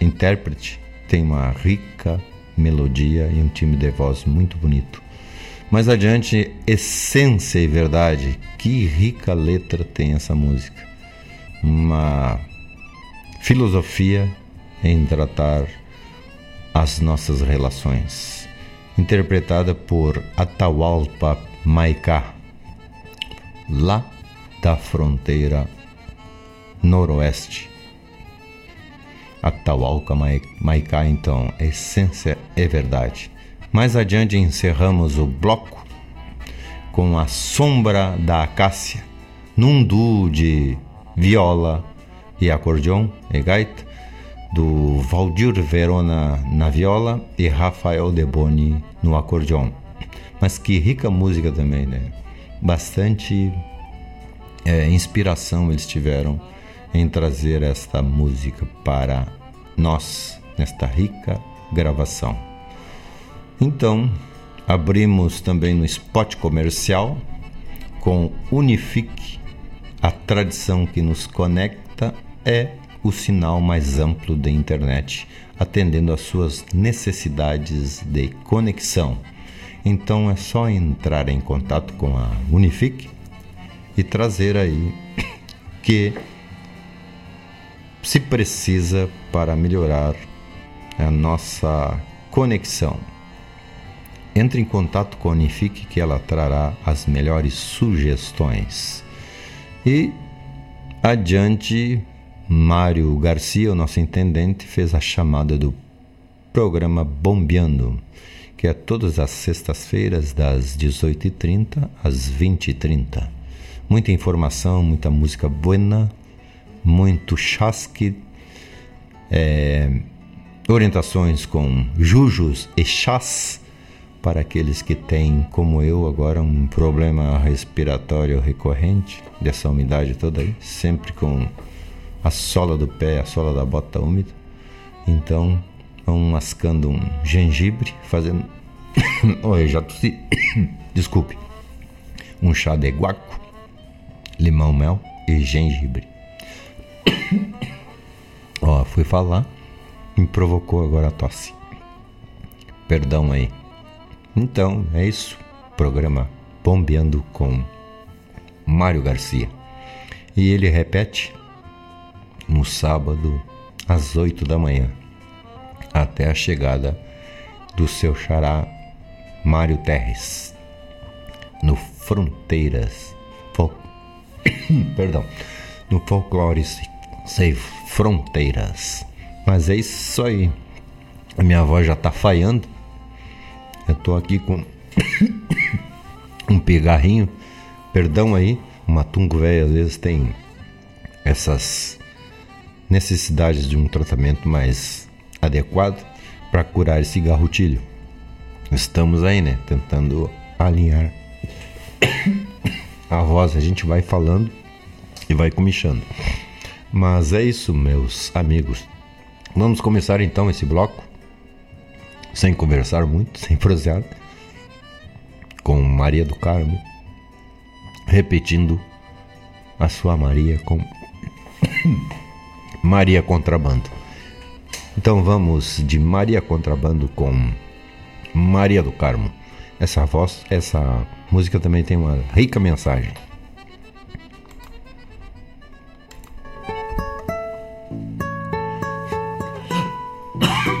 [SPEAKER 1] intérprete tem uma rica melodia e um time de voz muito bonito. Mais adiante, essência e verdade. Que rica letra tem essa música. Uma filosofia em tratar as nossas relações, interpretada por Atahualpa Maicá, lá da fronteira noroeste. Atahualpa Maicá, então, essência é verdade. Mais adiante encerramos o bloco com a sombra da acácia, num duo de viola e acordeon e gaita, do Valdir Verona na viola e Rafael Deboni no acordeon. Mas que rica música também, né? Bastante é, inspiração eles tiveram em trazer esta música para nós nesta rica gravação. Então, abrimos também no spot comercial com Unifique, a tradição que nos conecta é o sinal mais amplo da internet, atendendo às suas necessidades de conexão. Então é só entrar em contato com a Unifique e trazer aí que se precisa para melhorar a nossa conexão. Entre em contato com a Unifique que ela trará as melhores sugestões. E adiante Mário Garcia, o nosso intendente, fez a chamada do programa Bombeando, que é todas as sextas-feiras, das 18h30 às 20h30. Muita informação, muita música buena, muito chasque, é, orientações com jujos e chás para aqueles que têm, como eu, agora um problema respiratório recorrente, dessa umidade toda aí, sempre com a sola do pé, a sola da bota úmida. Então, vão mascando um gengibre, fazendo. Oi, já tossi. Desculpe. Um chá de guaco, limão, mel e gengibre. Ó, fui falar, me provocou agora a tosse. Perdão aí. Então, é isso. Programa Bombeando com Mário Garcia. E ele repete no sábado às 8 da manhã, até a chegada do seu xará Mário Terres, no Fronteiras, fol... perdão, no Folclore Sem Fronteiras. Mas é isso aí. A minha voz já tá falhando. Eu tô aqui com um pigarrinho. Perdão aí, o matungo velho às vezes tem essas necessidades de um tratamento mais adequado para curar esse garrotilho. Estamos aí, né, tentando alinhar a voz, a gente vai falando e vai comichando. Mas é isso, meus amigos. Vamos começar então esse bloco sem conversar muito, sem prosear, com Maria do Carmo, repetindo a sua Maria com Maria Contrabando. Então vamos de Maria Contrabando com Maria do Carmo. Essa voz, essa música também tem uma rica mensagem.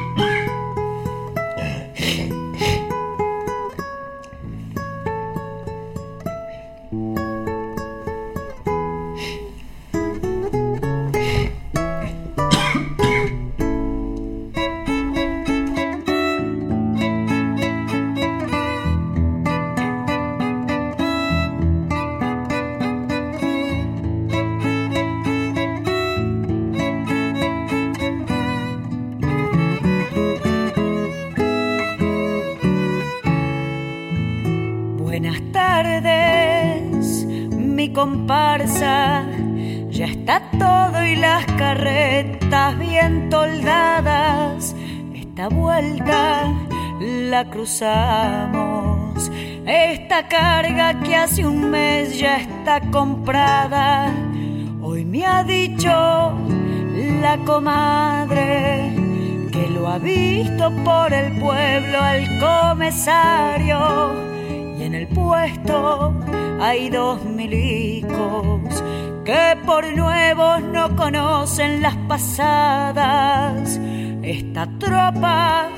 [SPEAKER 18] por nuevos no conocen las pasadas. Esta tropa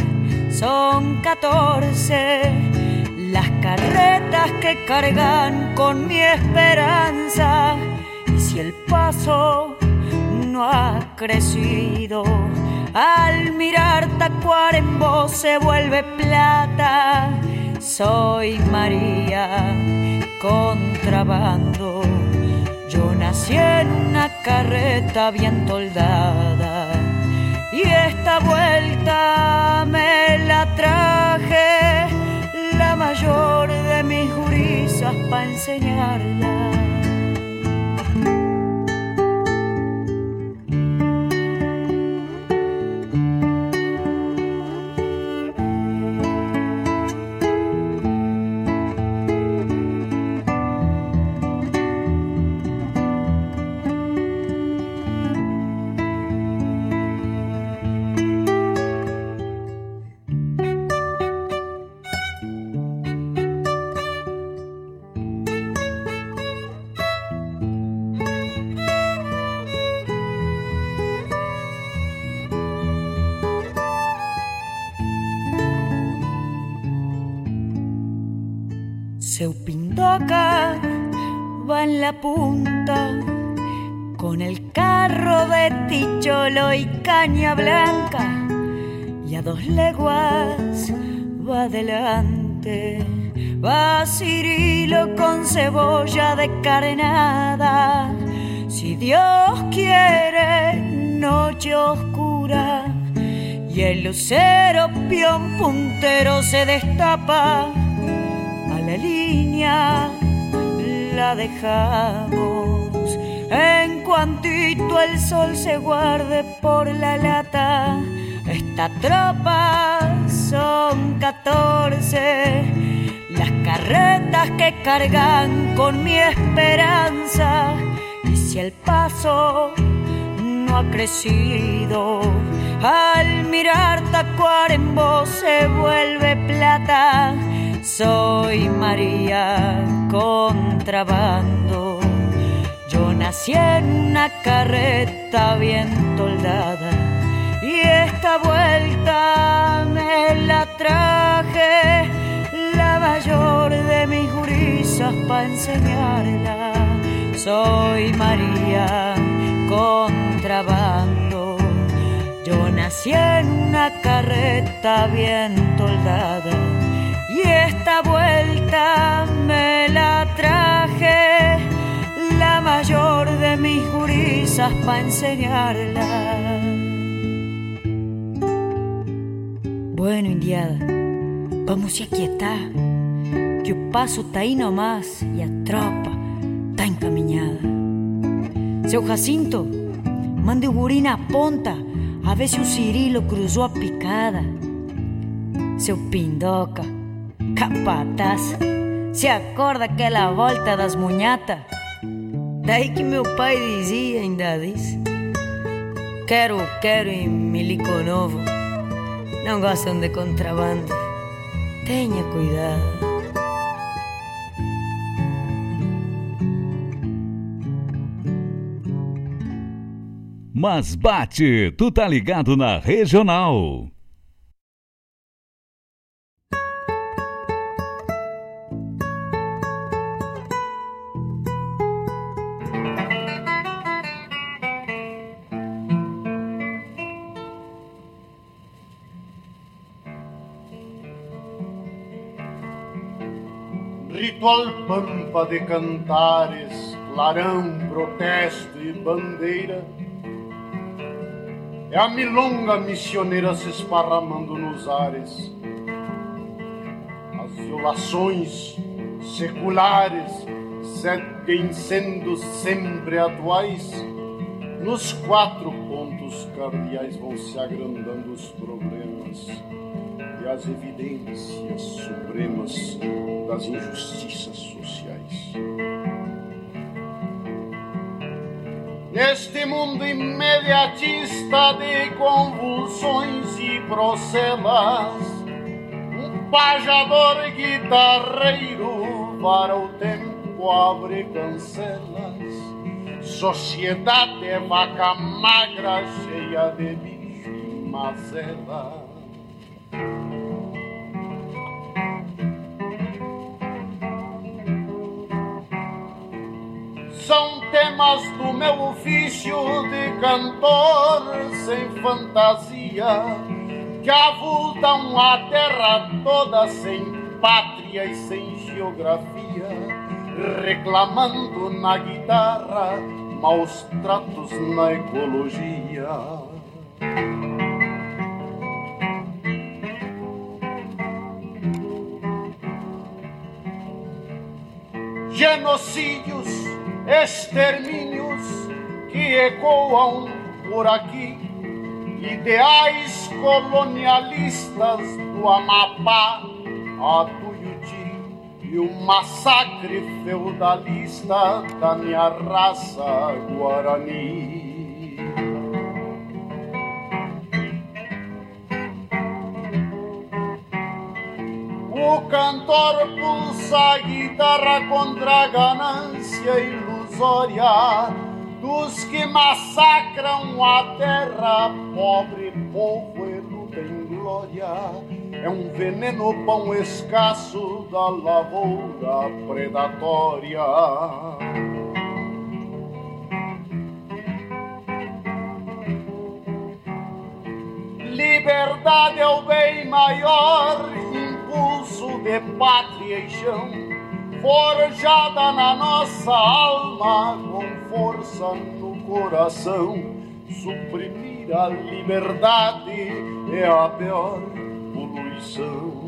[SPEAKER 18] son catorce las carretas que cargan con mi esperanza. Y si el paso no ha crecido, al mirar Tacuarembó se vuelve plata. Soy María, contrabando. Yo nací en una carreta bien toldada y esta vuelta me la traje, la mayor de mis jurisas para enseñarla. Punta con el carro de Ticholo y Caña Blanca y a dos leguas va adelante. Va Cirilo con cebolla de carnada. Si Dios quiere, noche oscura. Y el lucero pion puntero se destapa la línea la dejamos. En cuantito el sol se guarde por la lata, esta tropa son catorce. Las carretas que cargan con mi esperanza. Y si el paso no ha crecido, al mirar Tacuarembó se vuelve plata soy María contrabando. Yo nací en una carreta bien toldada y esta vuelta me la traje, la mayor de mis jurisas para enseñarla. Soy María contrabando Yo nací en una carreta bien toldada y esta vuelta me la traje la mayor de mis gurisas para enseñarla. Bueno, indiada, vamos a quietar. Yo paso está ahí nomás y a tropa está encaminada. Seu Jacinto, mande o guri na ponta a ver se o Cirilo cruzou a picada. Seu Pindoca, capataz, se acorda aquela volta das munhata? Daí que meu pai dizia, ainda diz: Quero, quero em milico novo. Não gostam de contrabando. Tenha cuidado.
[SPEAKER 4] Mas bate, tu tá ligado na regional.
[SPEAKER 19] Ritual pampa de cantares, clarão, protesto e bandeira é a milonga missioneira se esparramando nos ares. As violações seculares seguem sendo sempre atuais. Nos quatro pontos cardeais vão se agrandando os problemas as evidências supremas das injustiças sociais. Neste mundo imediatista de convulsões e procelas, um pajador guitarreiro para o tempo abre cancelas. Sociedade é vaca magra, cheia de bicho e mazela. São temas do meu ofício de cantor sem fantasia, que avultam a terra toda sem pátria e sem geografia, reclamando na guitarra maus tratos na ecologia. Genocídios extermínios que ecoam por aqui, ideais colonialistas do Amapá a Tuiuti e o massacre feudalista da minha raça guarani. O cantor pulsa a guitarra contra a ganância dos que massacram a terra, pobre povo e luta em glória. É um veneno pão escasso da lavoura predatória. Liberdade é o bem maior, impulso de pátria e chão, forjada na nossa alma, com força no coração. Suprimir a liberdade é a pior poluição.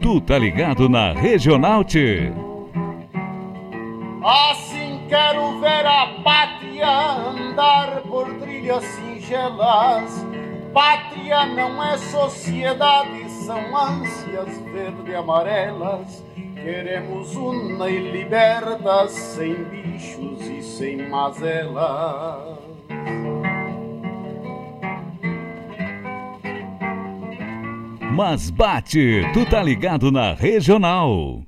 [SPEAKER 4] Tu tá ligado na Regional T.
[SPEAKER 19] Assim quero ver a pátria andar por trilhas singelas. Pátria não é sociedade, são ânsias verde e amarelas. Queremos una e liberta, sem bichos e sem mazelas.
[SPEAKER 4] Mas bate, tu tá ligado na Regional.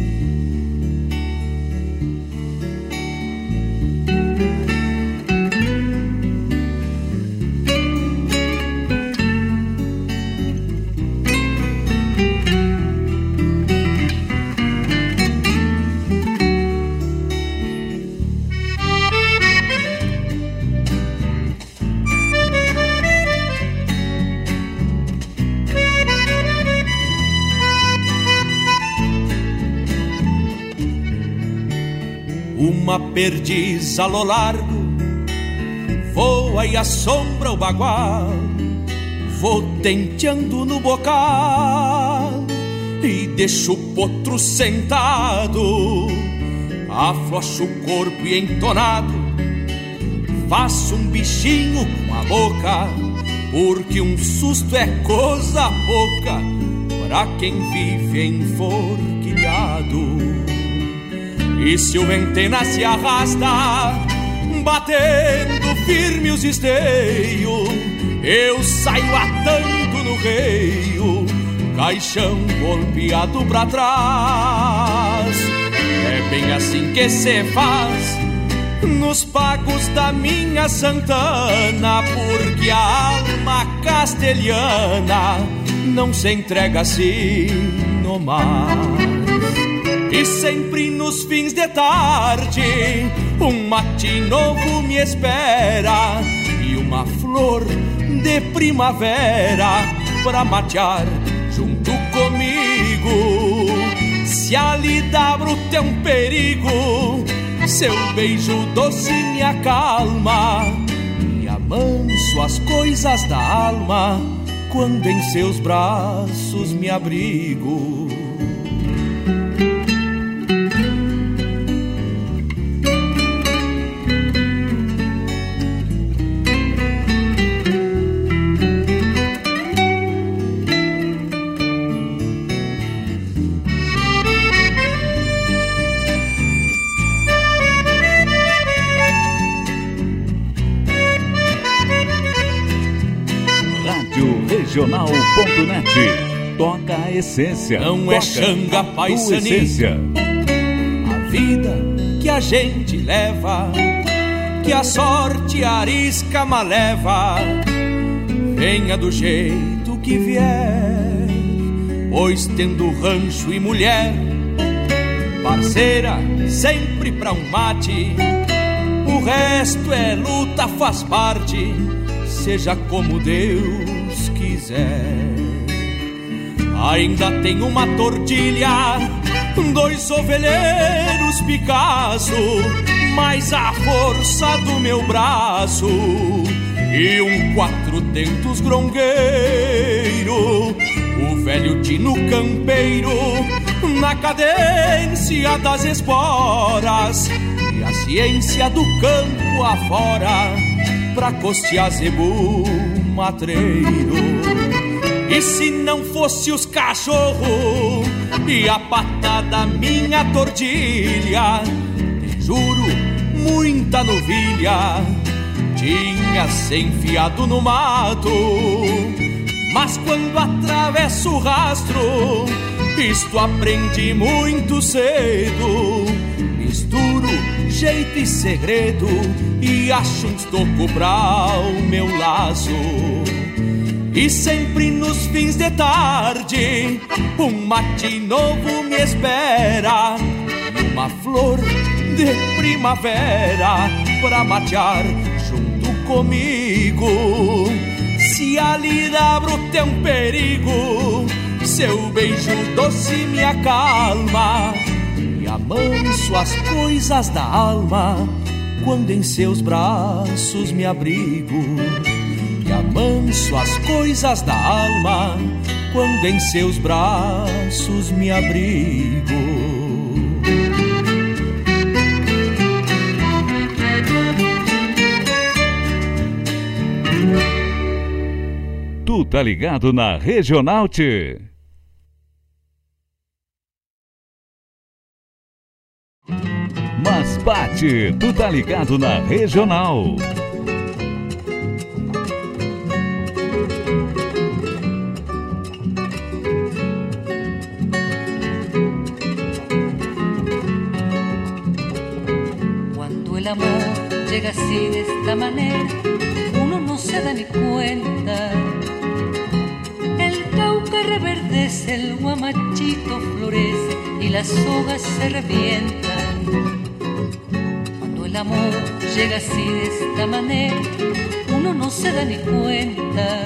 [SPEAKER 7] Perdiz a lo largo voa e assombra o bagual. Vou tenteando no bocal e deixo o potro sentado. Aflocho o corpo e entonado, faço um bichinho com a boca, porque um susto é coisa pouca para quem vive enforquilhado. E se o ventena se arrasta, batendo firme os esteios, eu saio atando no reio, caixão golpeado pra trás. É bem assim que se faz nos pagos da minha Santana, porque a alma castelhana não se entrega assim no mar. E sempre nos fins de tarde Um mate novo me espera E uma flor de primavera Pra matear junto comigo. Se a lida bruta é um perigo Seu beijo doce me acalma E amanso as coisas da alma Quando em seus braços me abrigo
[SPEAKER 4] regional.net. Toca a essência.
[SPEAKER 7] Não
[SPEAKER 4] Toca
[SPEAKER 7] é xanga paisanícia. A vida que a gente leva, que a sorte arisca maleva, venha do jeito que vier, pois tendo rancho e mulher, parceira sempre pra um mate, o resto é luta, faz parte, seja como Deus quiser. Ainda tem uma tortilha, dois ovelheiros Picasso, mais a força do meu braço e um quatro tentos grongueiro, o velho tino campeiro na cadência das esporas e a ciência do campo afora pra costear zebu matreiro. E se não fosse os cachorros e a patada minha tordilha, te juro, muita novilha tinha se enfiado no mato. Mas quando atravesso o rastro, isto aprendi muito cedo. Jeito e segredo e acho um estoco pra o meu laço. E sempre nos fins de tarde, um mate novo me espera. Uma flor de primavera pra matear junto comigo. Se a lida bruta um perigo, seu beijo doce me acalma. Amanso as coisas da alma, quando em seus braços me abrigo e amanso as coisas da alma quando em seus braços me abrigo.
[SPEAKER 4] Tu tá ligado na Regional T. Bate, tu tá ligado na regional.
[SPEAKER 13] Cuando el amor llega así de esta manera, uno no se da ni cuenta. El cauca reverdece, el guamachito florece y las hojas se revientan cuando el amor llega así de esta manera, uno no se da ni cuenta.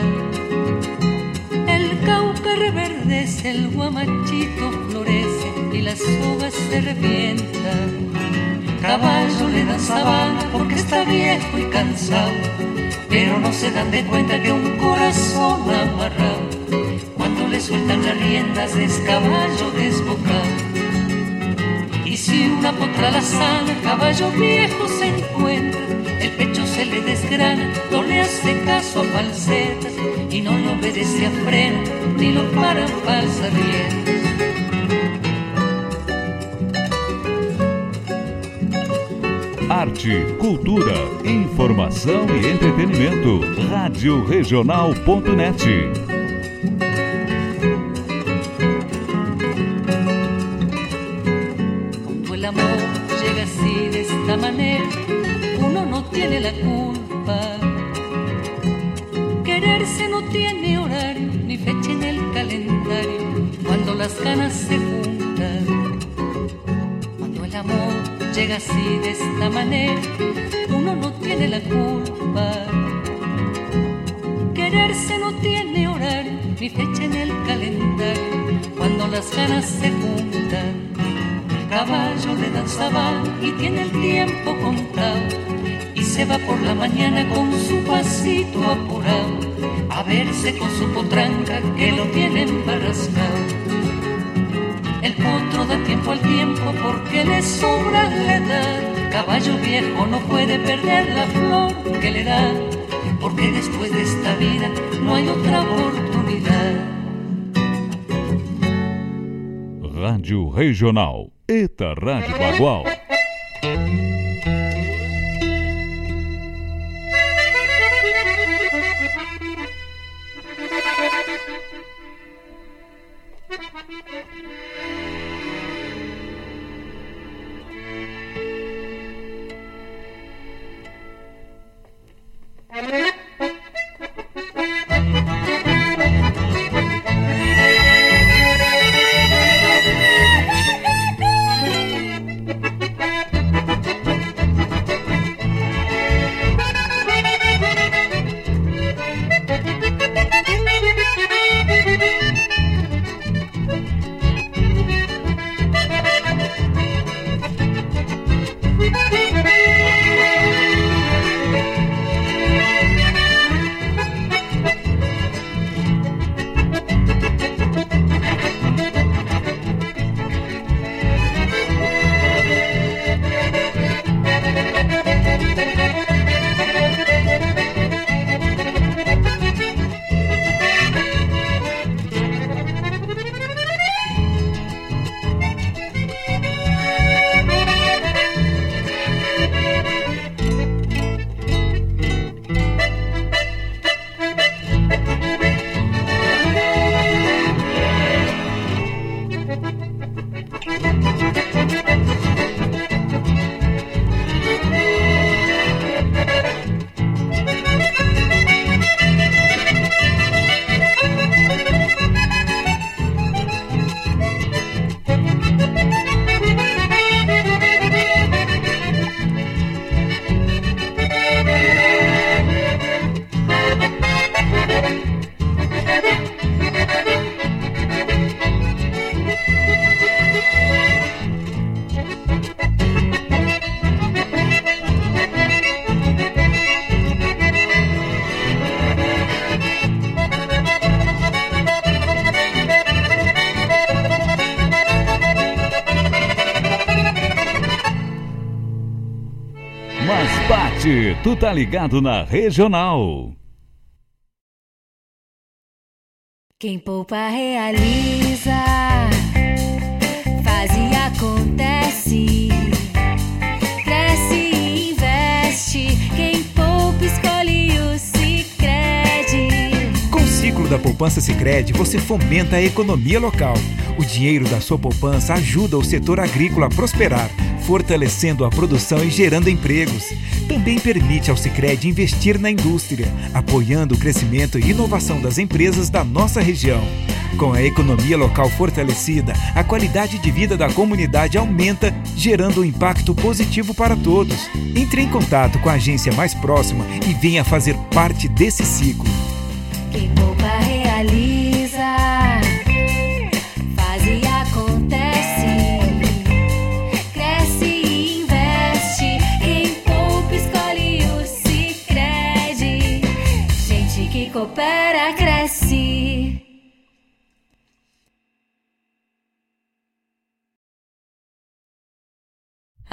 [SPEAKER 13] El cauca reverdece, el guamachito florece y las hojas se revientan caballo le dan sabana porque está viejo y cansado, pero no se dan de cuenta que un corazón amarrado, cuando le sueltan las riendas es caballo desbocado. Y si una potra la sana, caballo viejo se encuentra, el pecho se le desgrana, no le hace caso a falsetas y no le obedece a freno, ni lo paran falsas riendas.
[SPEAKER 4] arte, cultura, informação e entretenimento. Rádio Regional.net.
[SPEAKER 13] así de esta manera, uno no tiene la culpa. Quererse no tiene horario ni fecha en el calendario, cuando las ganas se juntan. El caballo le dan y tiene el tiempo contado, y se va por la mañana con su pasito apurado, a verse con su potranca que lo tiene embarrascado. Tiempo porque le sobra la edad. Caballo viejo no puede perder la flor que le da, porque después de esta vida no hay otra oportunidad.
[SPEAKER 4] Rádio Regional. Eta Rádio Bagual. Tu tá ligado na Regional.
[SPEAKER 10] Quem poupa realiza, faz e acontece. Cresce e investe. Quem poupa escolhe o Sicredi.
[SPEAKER 11] Com o ciclo da poupança Sicredi, você fomenta a economia local. O dinheiro da sua poupança ajuda o setor agrícola a prosperar fortalecendo a produção e gerando empregos. Também permite ao Sicredi investir na indústria, apoiando o crescimento e inovação das empresas da nossa região. Com a economia local fortalecida, a qualidade de vida da comunidade aumenta, gerando um impacto positivo para todos. Entre em contato com a agência mais próxima e venha fazer parte desse ciclo.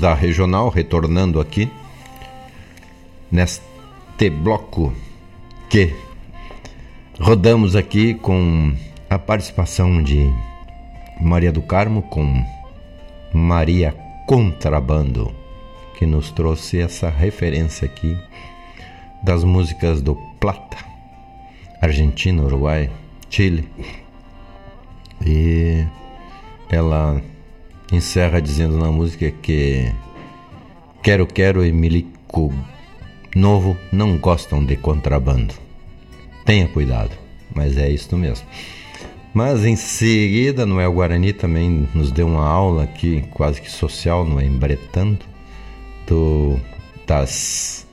[SPEAKER 1] Da regional, retornando aqui neste bloco que rodamos aqui com a participação de Maria do Carmo com Maria Contrabando, que nos trouxe essa referência aqui das músicas do Plata, Argentina, Uruguai, Chile. E ela encerra dizendo na música que Quero Quero e Milico Novo não gostam de contrabando. Tenha cuidado, mas é isto mesmo. Mas em seguida, Noel Guarani também nos deu uma aula aqui, quase que social, no Embretando, do, das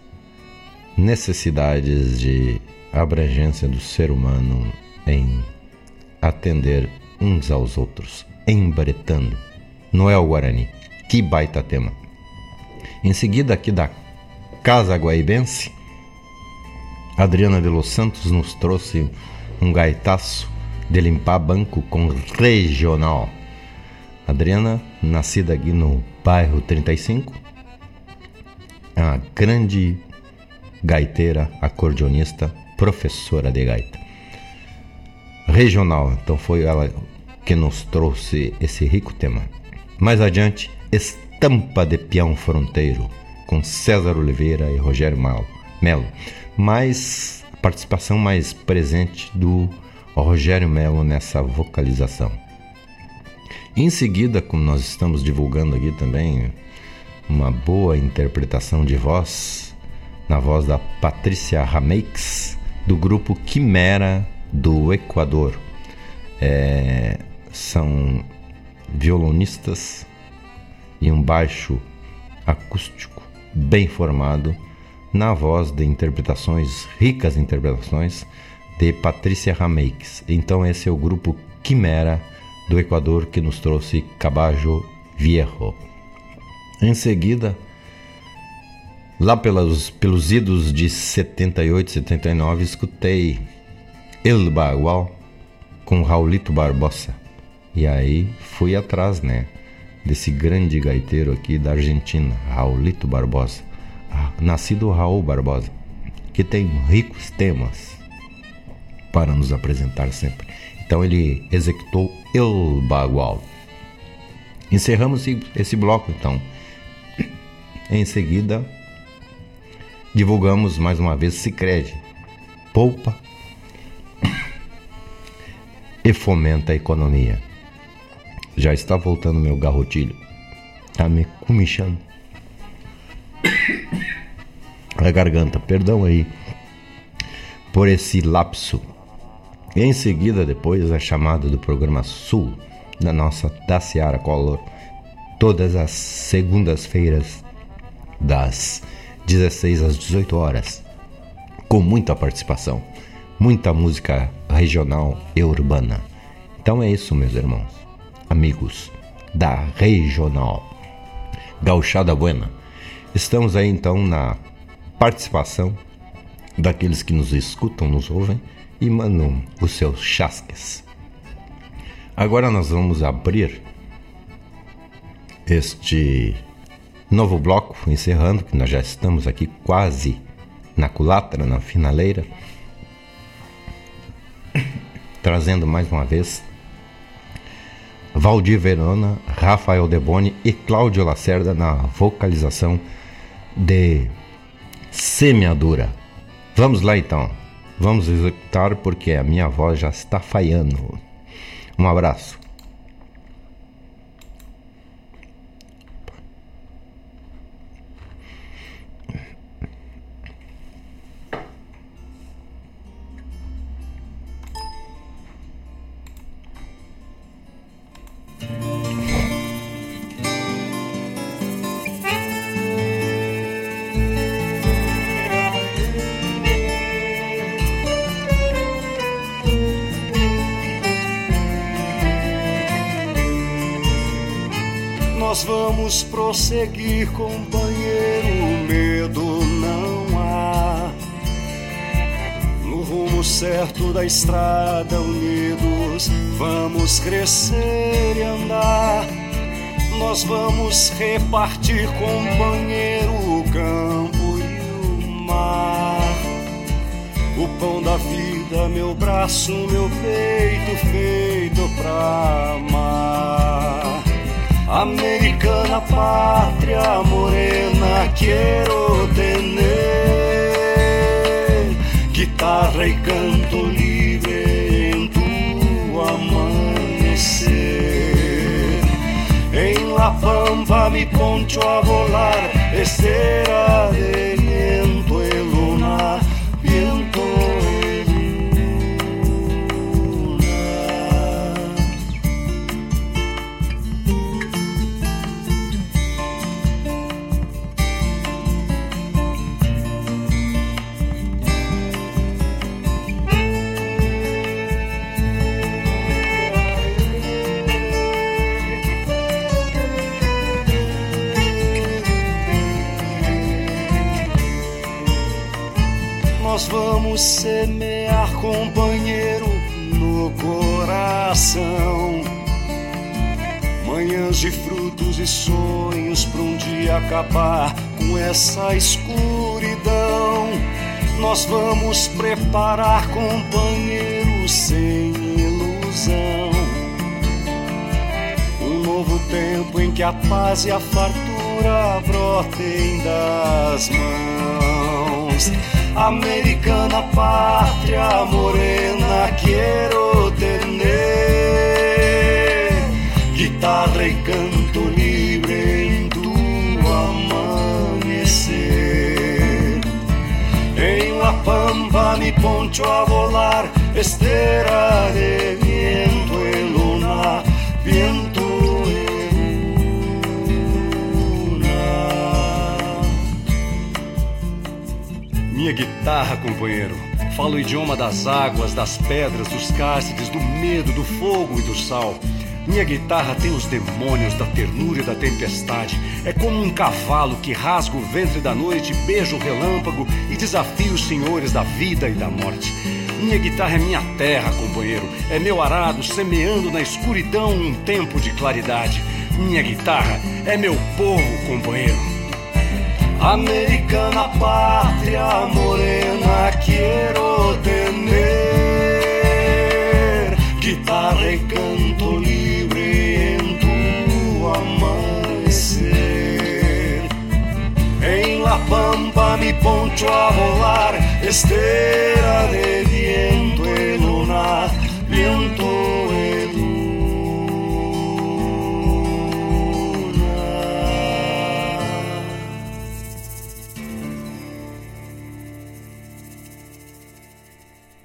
[SPEAKER 1] necessidades de abrangência do ser humano em atender uns aos outros. Embretando. Noel Guarani. Que baita tema. Em seguida, aqui da Casa Guaibense, Adriana de Los Santos nos trouxe um gaitaço de limpar banco com regional. Adriana, nascida aqui no bairro 35, é uma grande gaiteira, acordeonista, professora de gaita. Regional, então foi ela que nos trouxe esse rico tema. Mais adiante, Estampa de Peão Fronteiro, com César Oliveira e Rogério Melo. Mais participação mais presente do Rogério Melo nessa vocalização. Em seguida, como nós estamos divulgando aqui também, uma boa interpretação de voz, na voz da Patrícia Rameix, do grupo Quimera do Equador. É, são violonistas e um baixo acústico bem formado na voz de interpretações, ricas interpretações de Patrícia Rameix. Então esse é o grupo Quimera do Equador que nos trouxe Cabajo Viejo. Em seguida, lá pelos, pelos idos de 78, 79, escutei El Bagual com Raulito Barbosa. E aí fui atrás, né? Desse grande gaiteiro aqui da Argentina, Raulito Barbosa. Ah, nascido Raul Barbosa, que tem ricos temas para nos apresentar sempre. Então ele executou El Bagual. Encerramos esse bloco então Em seguida, divulgamos mais uma vez Sicredi. Poupa e fomenta a economia. Já está voltando meu garrotilho. Tá me comichando. A garganta, perdão aí por esse lapso. Em seguida, depois, a chamada do programa Sul da nossa da Seara Color, todas as segundas-feiras, das 16 às 18 horas, com muita participação, muita música regional e urbana. Então é isso, meus irmãos, amigos da Regional Gauchada Buena. Estamos aí então na participação daqueles que nos escutam, nos ouvem e mandam os seus chasques. Agora nós vamos abrir este novo bloco, encerrando, que nós já estamos aqui quase na culatra, na finaleira, trazendo mais uma vez Valdir Verona, Rafael Deboni e Cláudio Lacerda na vocalização de Semeadura. Vamos lá então. Vamos executar porque a minha voz já está falhando. Um abraço.
[SPEAKER 12] Vamos prosseguir, companheiro, medo não há. No rumo certo da estrada, unidos, vamos crescer e andar. Nós vamos repartir, companheiro, o campo e o mar. O pão da vida, meu braço, meu peito, feito pra amar. Americana pátria morena, quero tener guitarra y canto libre en tu amanecer. En la pampa mi poncho a volar, estera de nós vamos semear, companheiro, no coração. Manhãs de frutos e sonhos para um dia acabar com essa escuridão. Nós vamos preparar, companheiro, sem ilusão. Um novo tempo em que a paz e a fartura brotem das mãos. Americana pátria morena, quero tener guitarra y canto libre en tu amanecer. En la pampa mi poncho a volar, estera de
[SPEAKER 20] guitarra, companheiro, fala o idioma das águas, das pedras, dos cárceres, do medo, do fogo e do sal. Minha guitarra tem os demônios da ternura e da tempestade. É como um cavalo que rasga o ventre da noite, beija o relâmpago e desafia os senhores da vida e da morte. Minha guitarra é minha terra, companheiro. É meu arado semeando na escuridão um tempo de claridade. Minha guitarra é meu povo, companheiro.
[SPEAKER 12] Americana pátria morena, quero tener guitarra y canto libre en tu amanecer.
[SPEAKER 3] gaucho a volar, estera de viento y luna, viento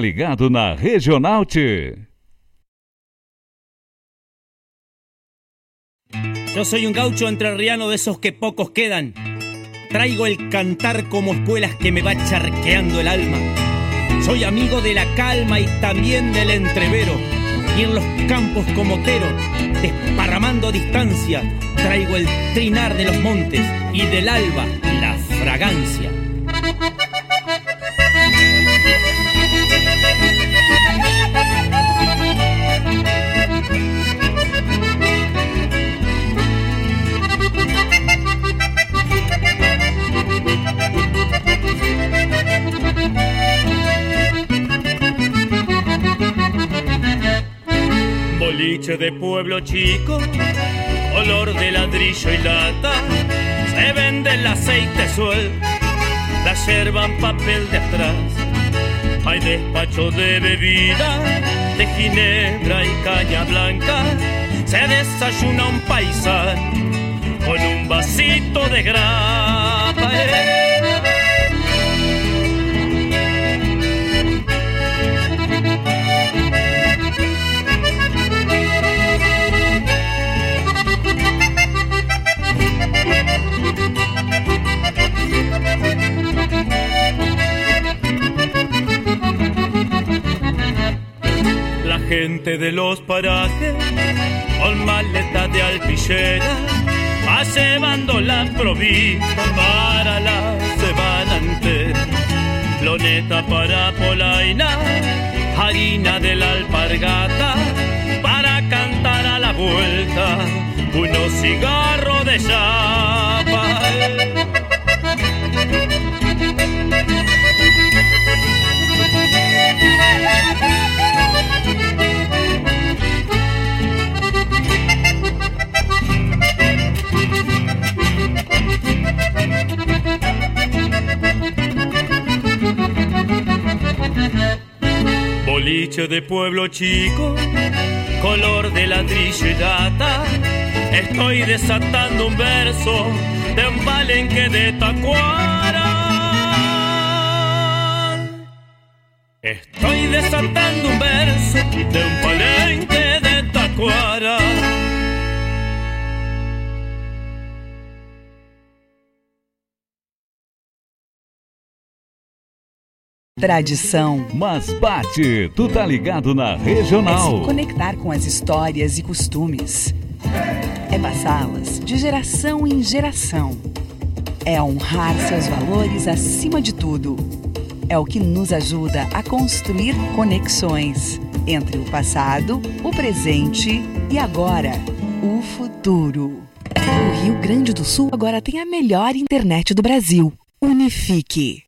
[SPEAKER 4] Ligado na.
[SPEAKER 21] Yo soy un gaucho entrerriano de esos que pocos quedan. Traigo el cantar como espuelas que me va charqueando el alma. Soy amigo de la calma y también del entrevero. Y en los campos como tero, desparramando distancia, traigo el trinar de los montes y del alba la fragancia.
[SPEAKER 5] Boliche de pueblo chico, olor de ladrillo y lata, se vende el aceite suel, la yerba en papel de atrás. Hay despacho de bebida, de ginebra y caña blanca, se desayuna un paisano con un vasito de grapa. Gente de los parajes con maleta de alpillera va llevando la provista para la semana entera. Loneta para Polaina, harina de la alpargata, para cantar a la vuelta, unos cigarros de chapa. Boliche de pueblo chico, color de ladrillo y data. Estoy desatando un verso de un palenque de tacuara.
[SPEAKER 17] Tradição.
[SPEAKER 4] Mas bate, tu tá ligado na regional.
[SPEAKER 17] É se conectar com as histórias e costumes. É passá-las de geração em geração. É honrar seus valores acima de tudo. É o que nos ajuda a construir conexões entre o passado, o presente e agora, o futuro. O Rio Grande do Sul agora tem a melhor internet do Brasil. Unifique.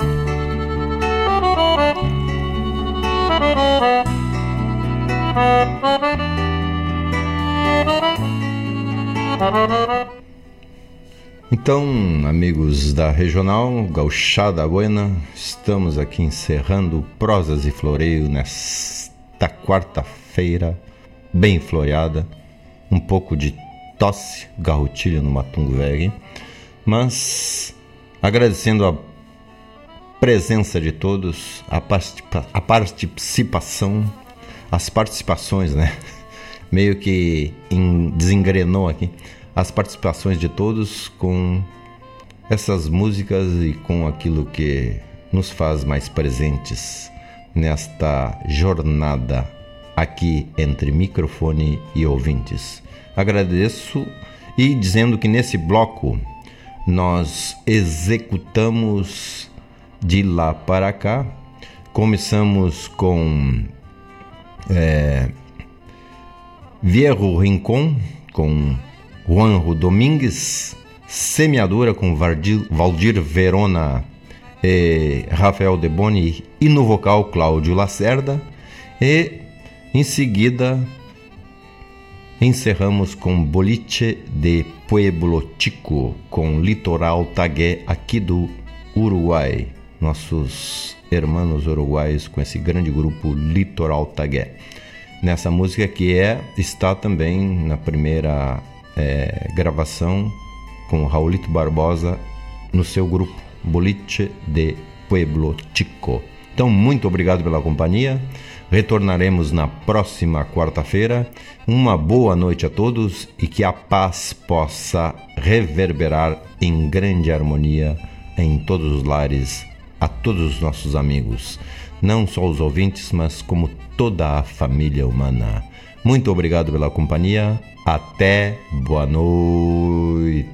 [SPEAKER 1] Então, amigos da Regional Gauchada Buena, estamos aqui encerrando Prosas e Floreio nesta quarta-feira, bem floreada, um pouco de tosse, garrotilho no Matungo Velho, mas agradecendo a presença de todos, a, participa a participação, as participações, né? Meio que desengrenou aqui as participações de todos com essas músicas e com aquilo que nos faz mais presentes nesta jornada aqui entre microfone e ouvintes. Agradeço e dizendo que nesse bloco nós executamos de lá para cá. Começamos com é, Viejo Rincon, com Juanjo Domingues, Semeadora com Valdir Verona e Rafael Deboni e no vocal Cláudio Lacerda. E em seguida encerramos com Boliche de Pueblo Chico com Litoral Tagué aqui do Uruguai. Nossos hermanos uruguaios com esse grande grupo Litoral Tagué. Nessa música que é está também na primeira é, gravação com Raulito Barbosa no seu grupo Boliche de Pueblo Chico. Então, muito obrigado pela companhia. Retornaremos na próxima quarta-feira. Uma boa noite a todos e que a paz possa reverberar em grande harmonia em todos os lares, a todos os nossos amigos, não só os ouvintes, mas como toda a família humana. Muito obrigado pela companhia. Até boa noite.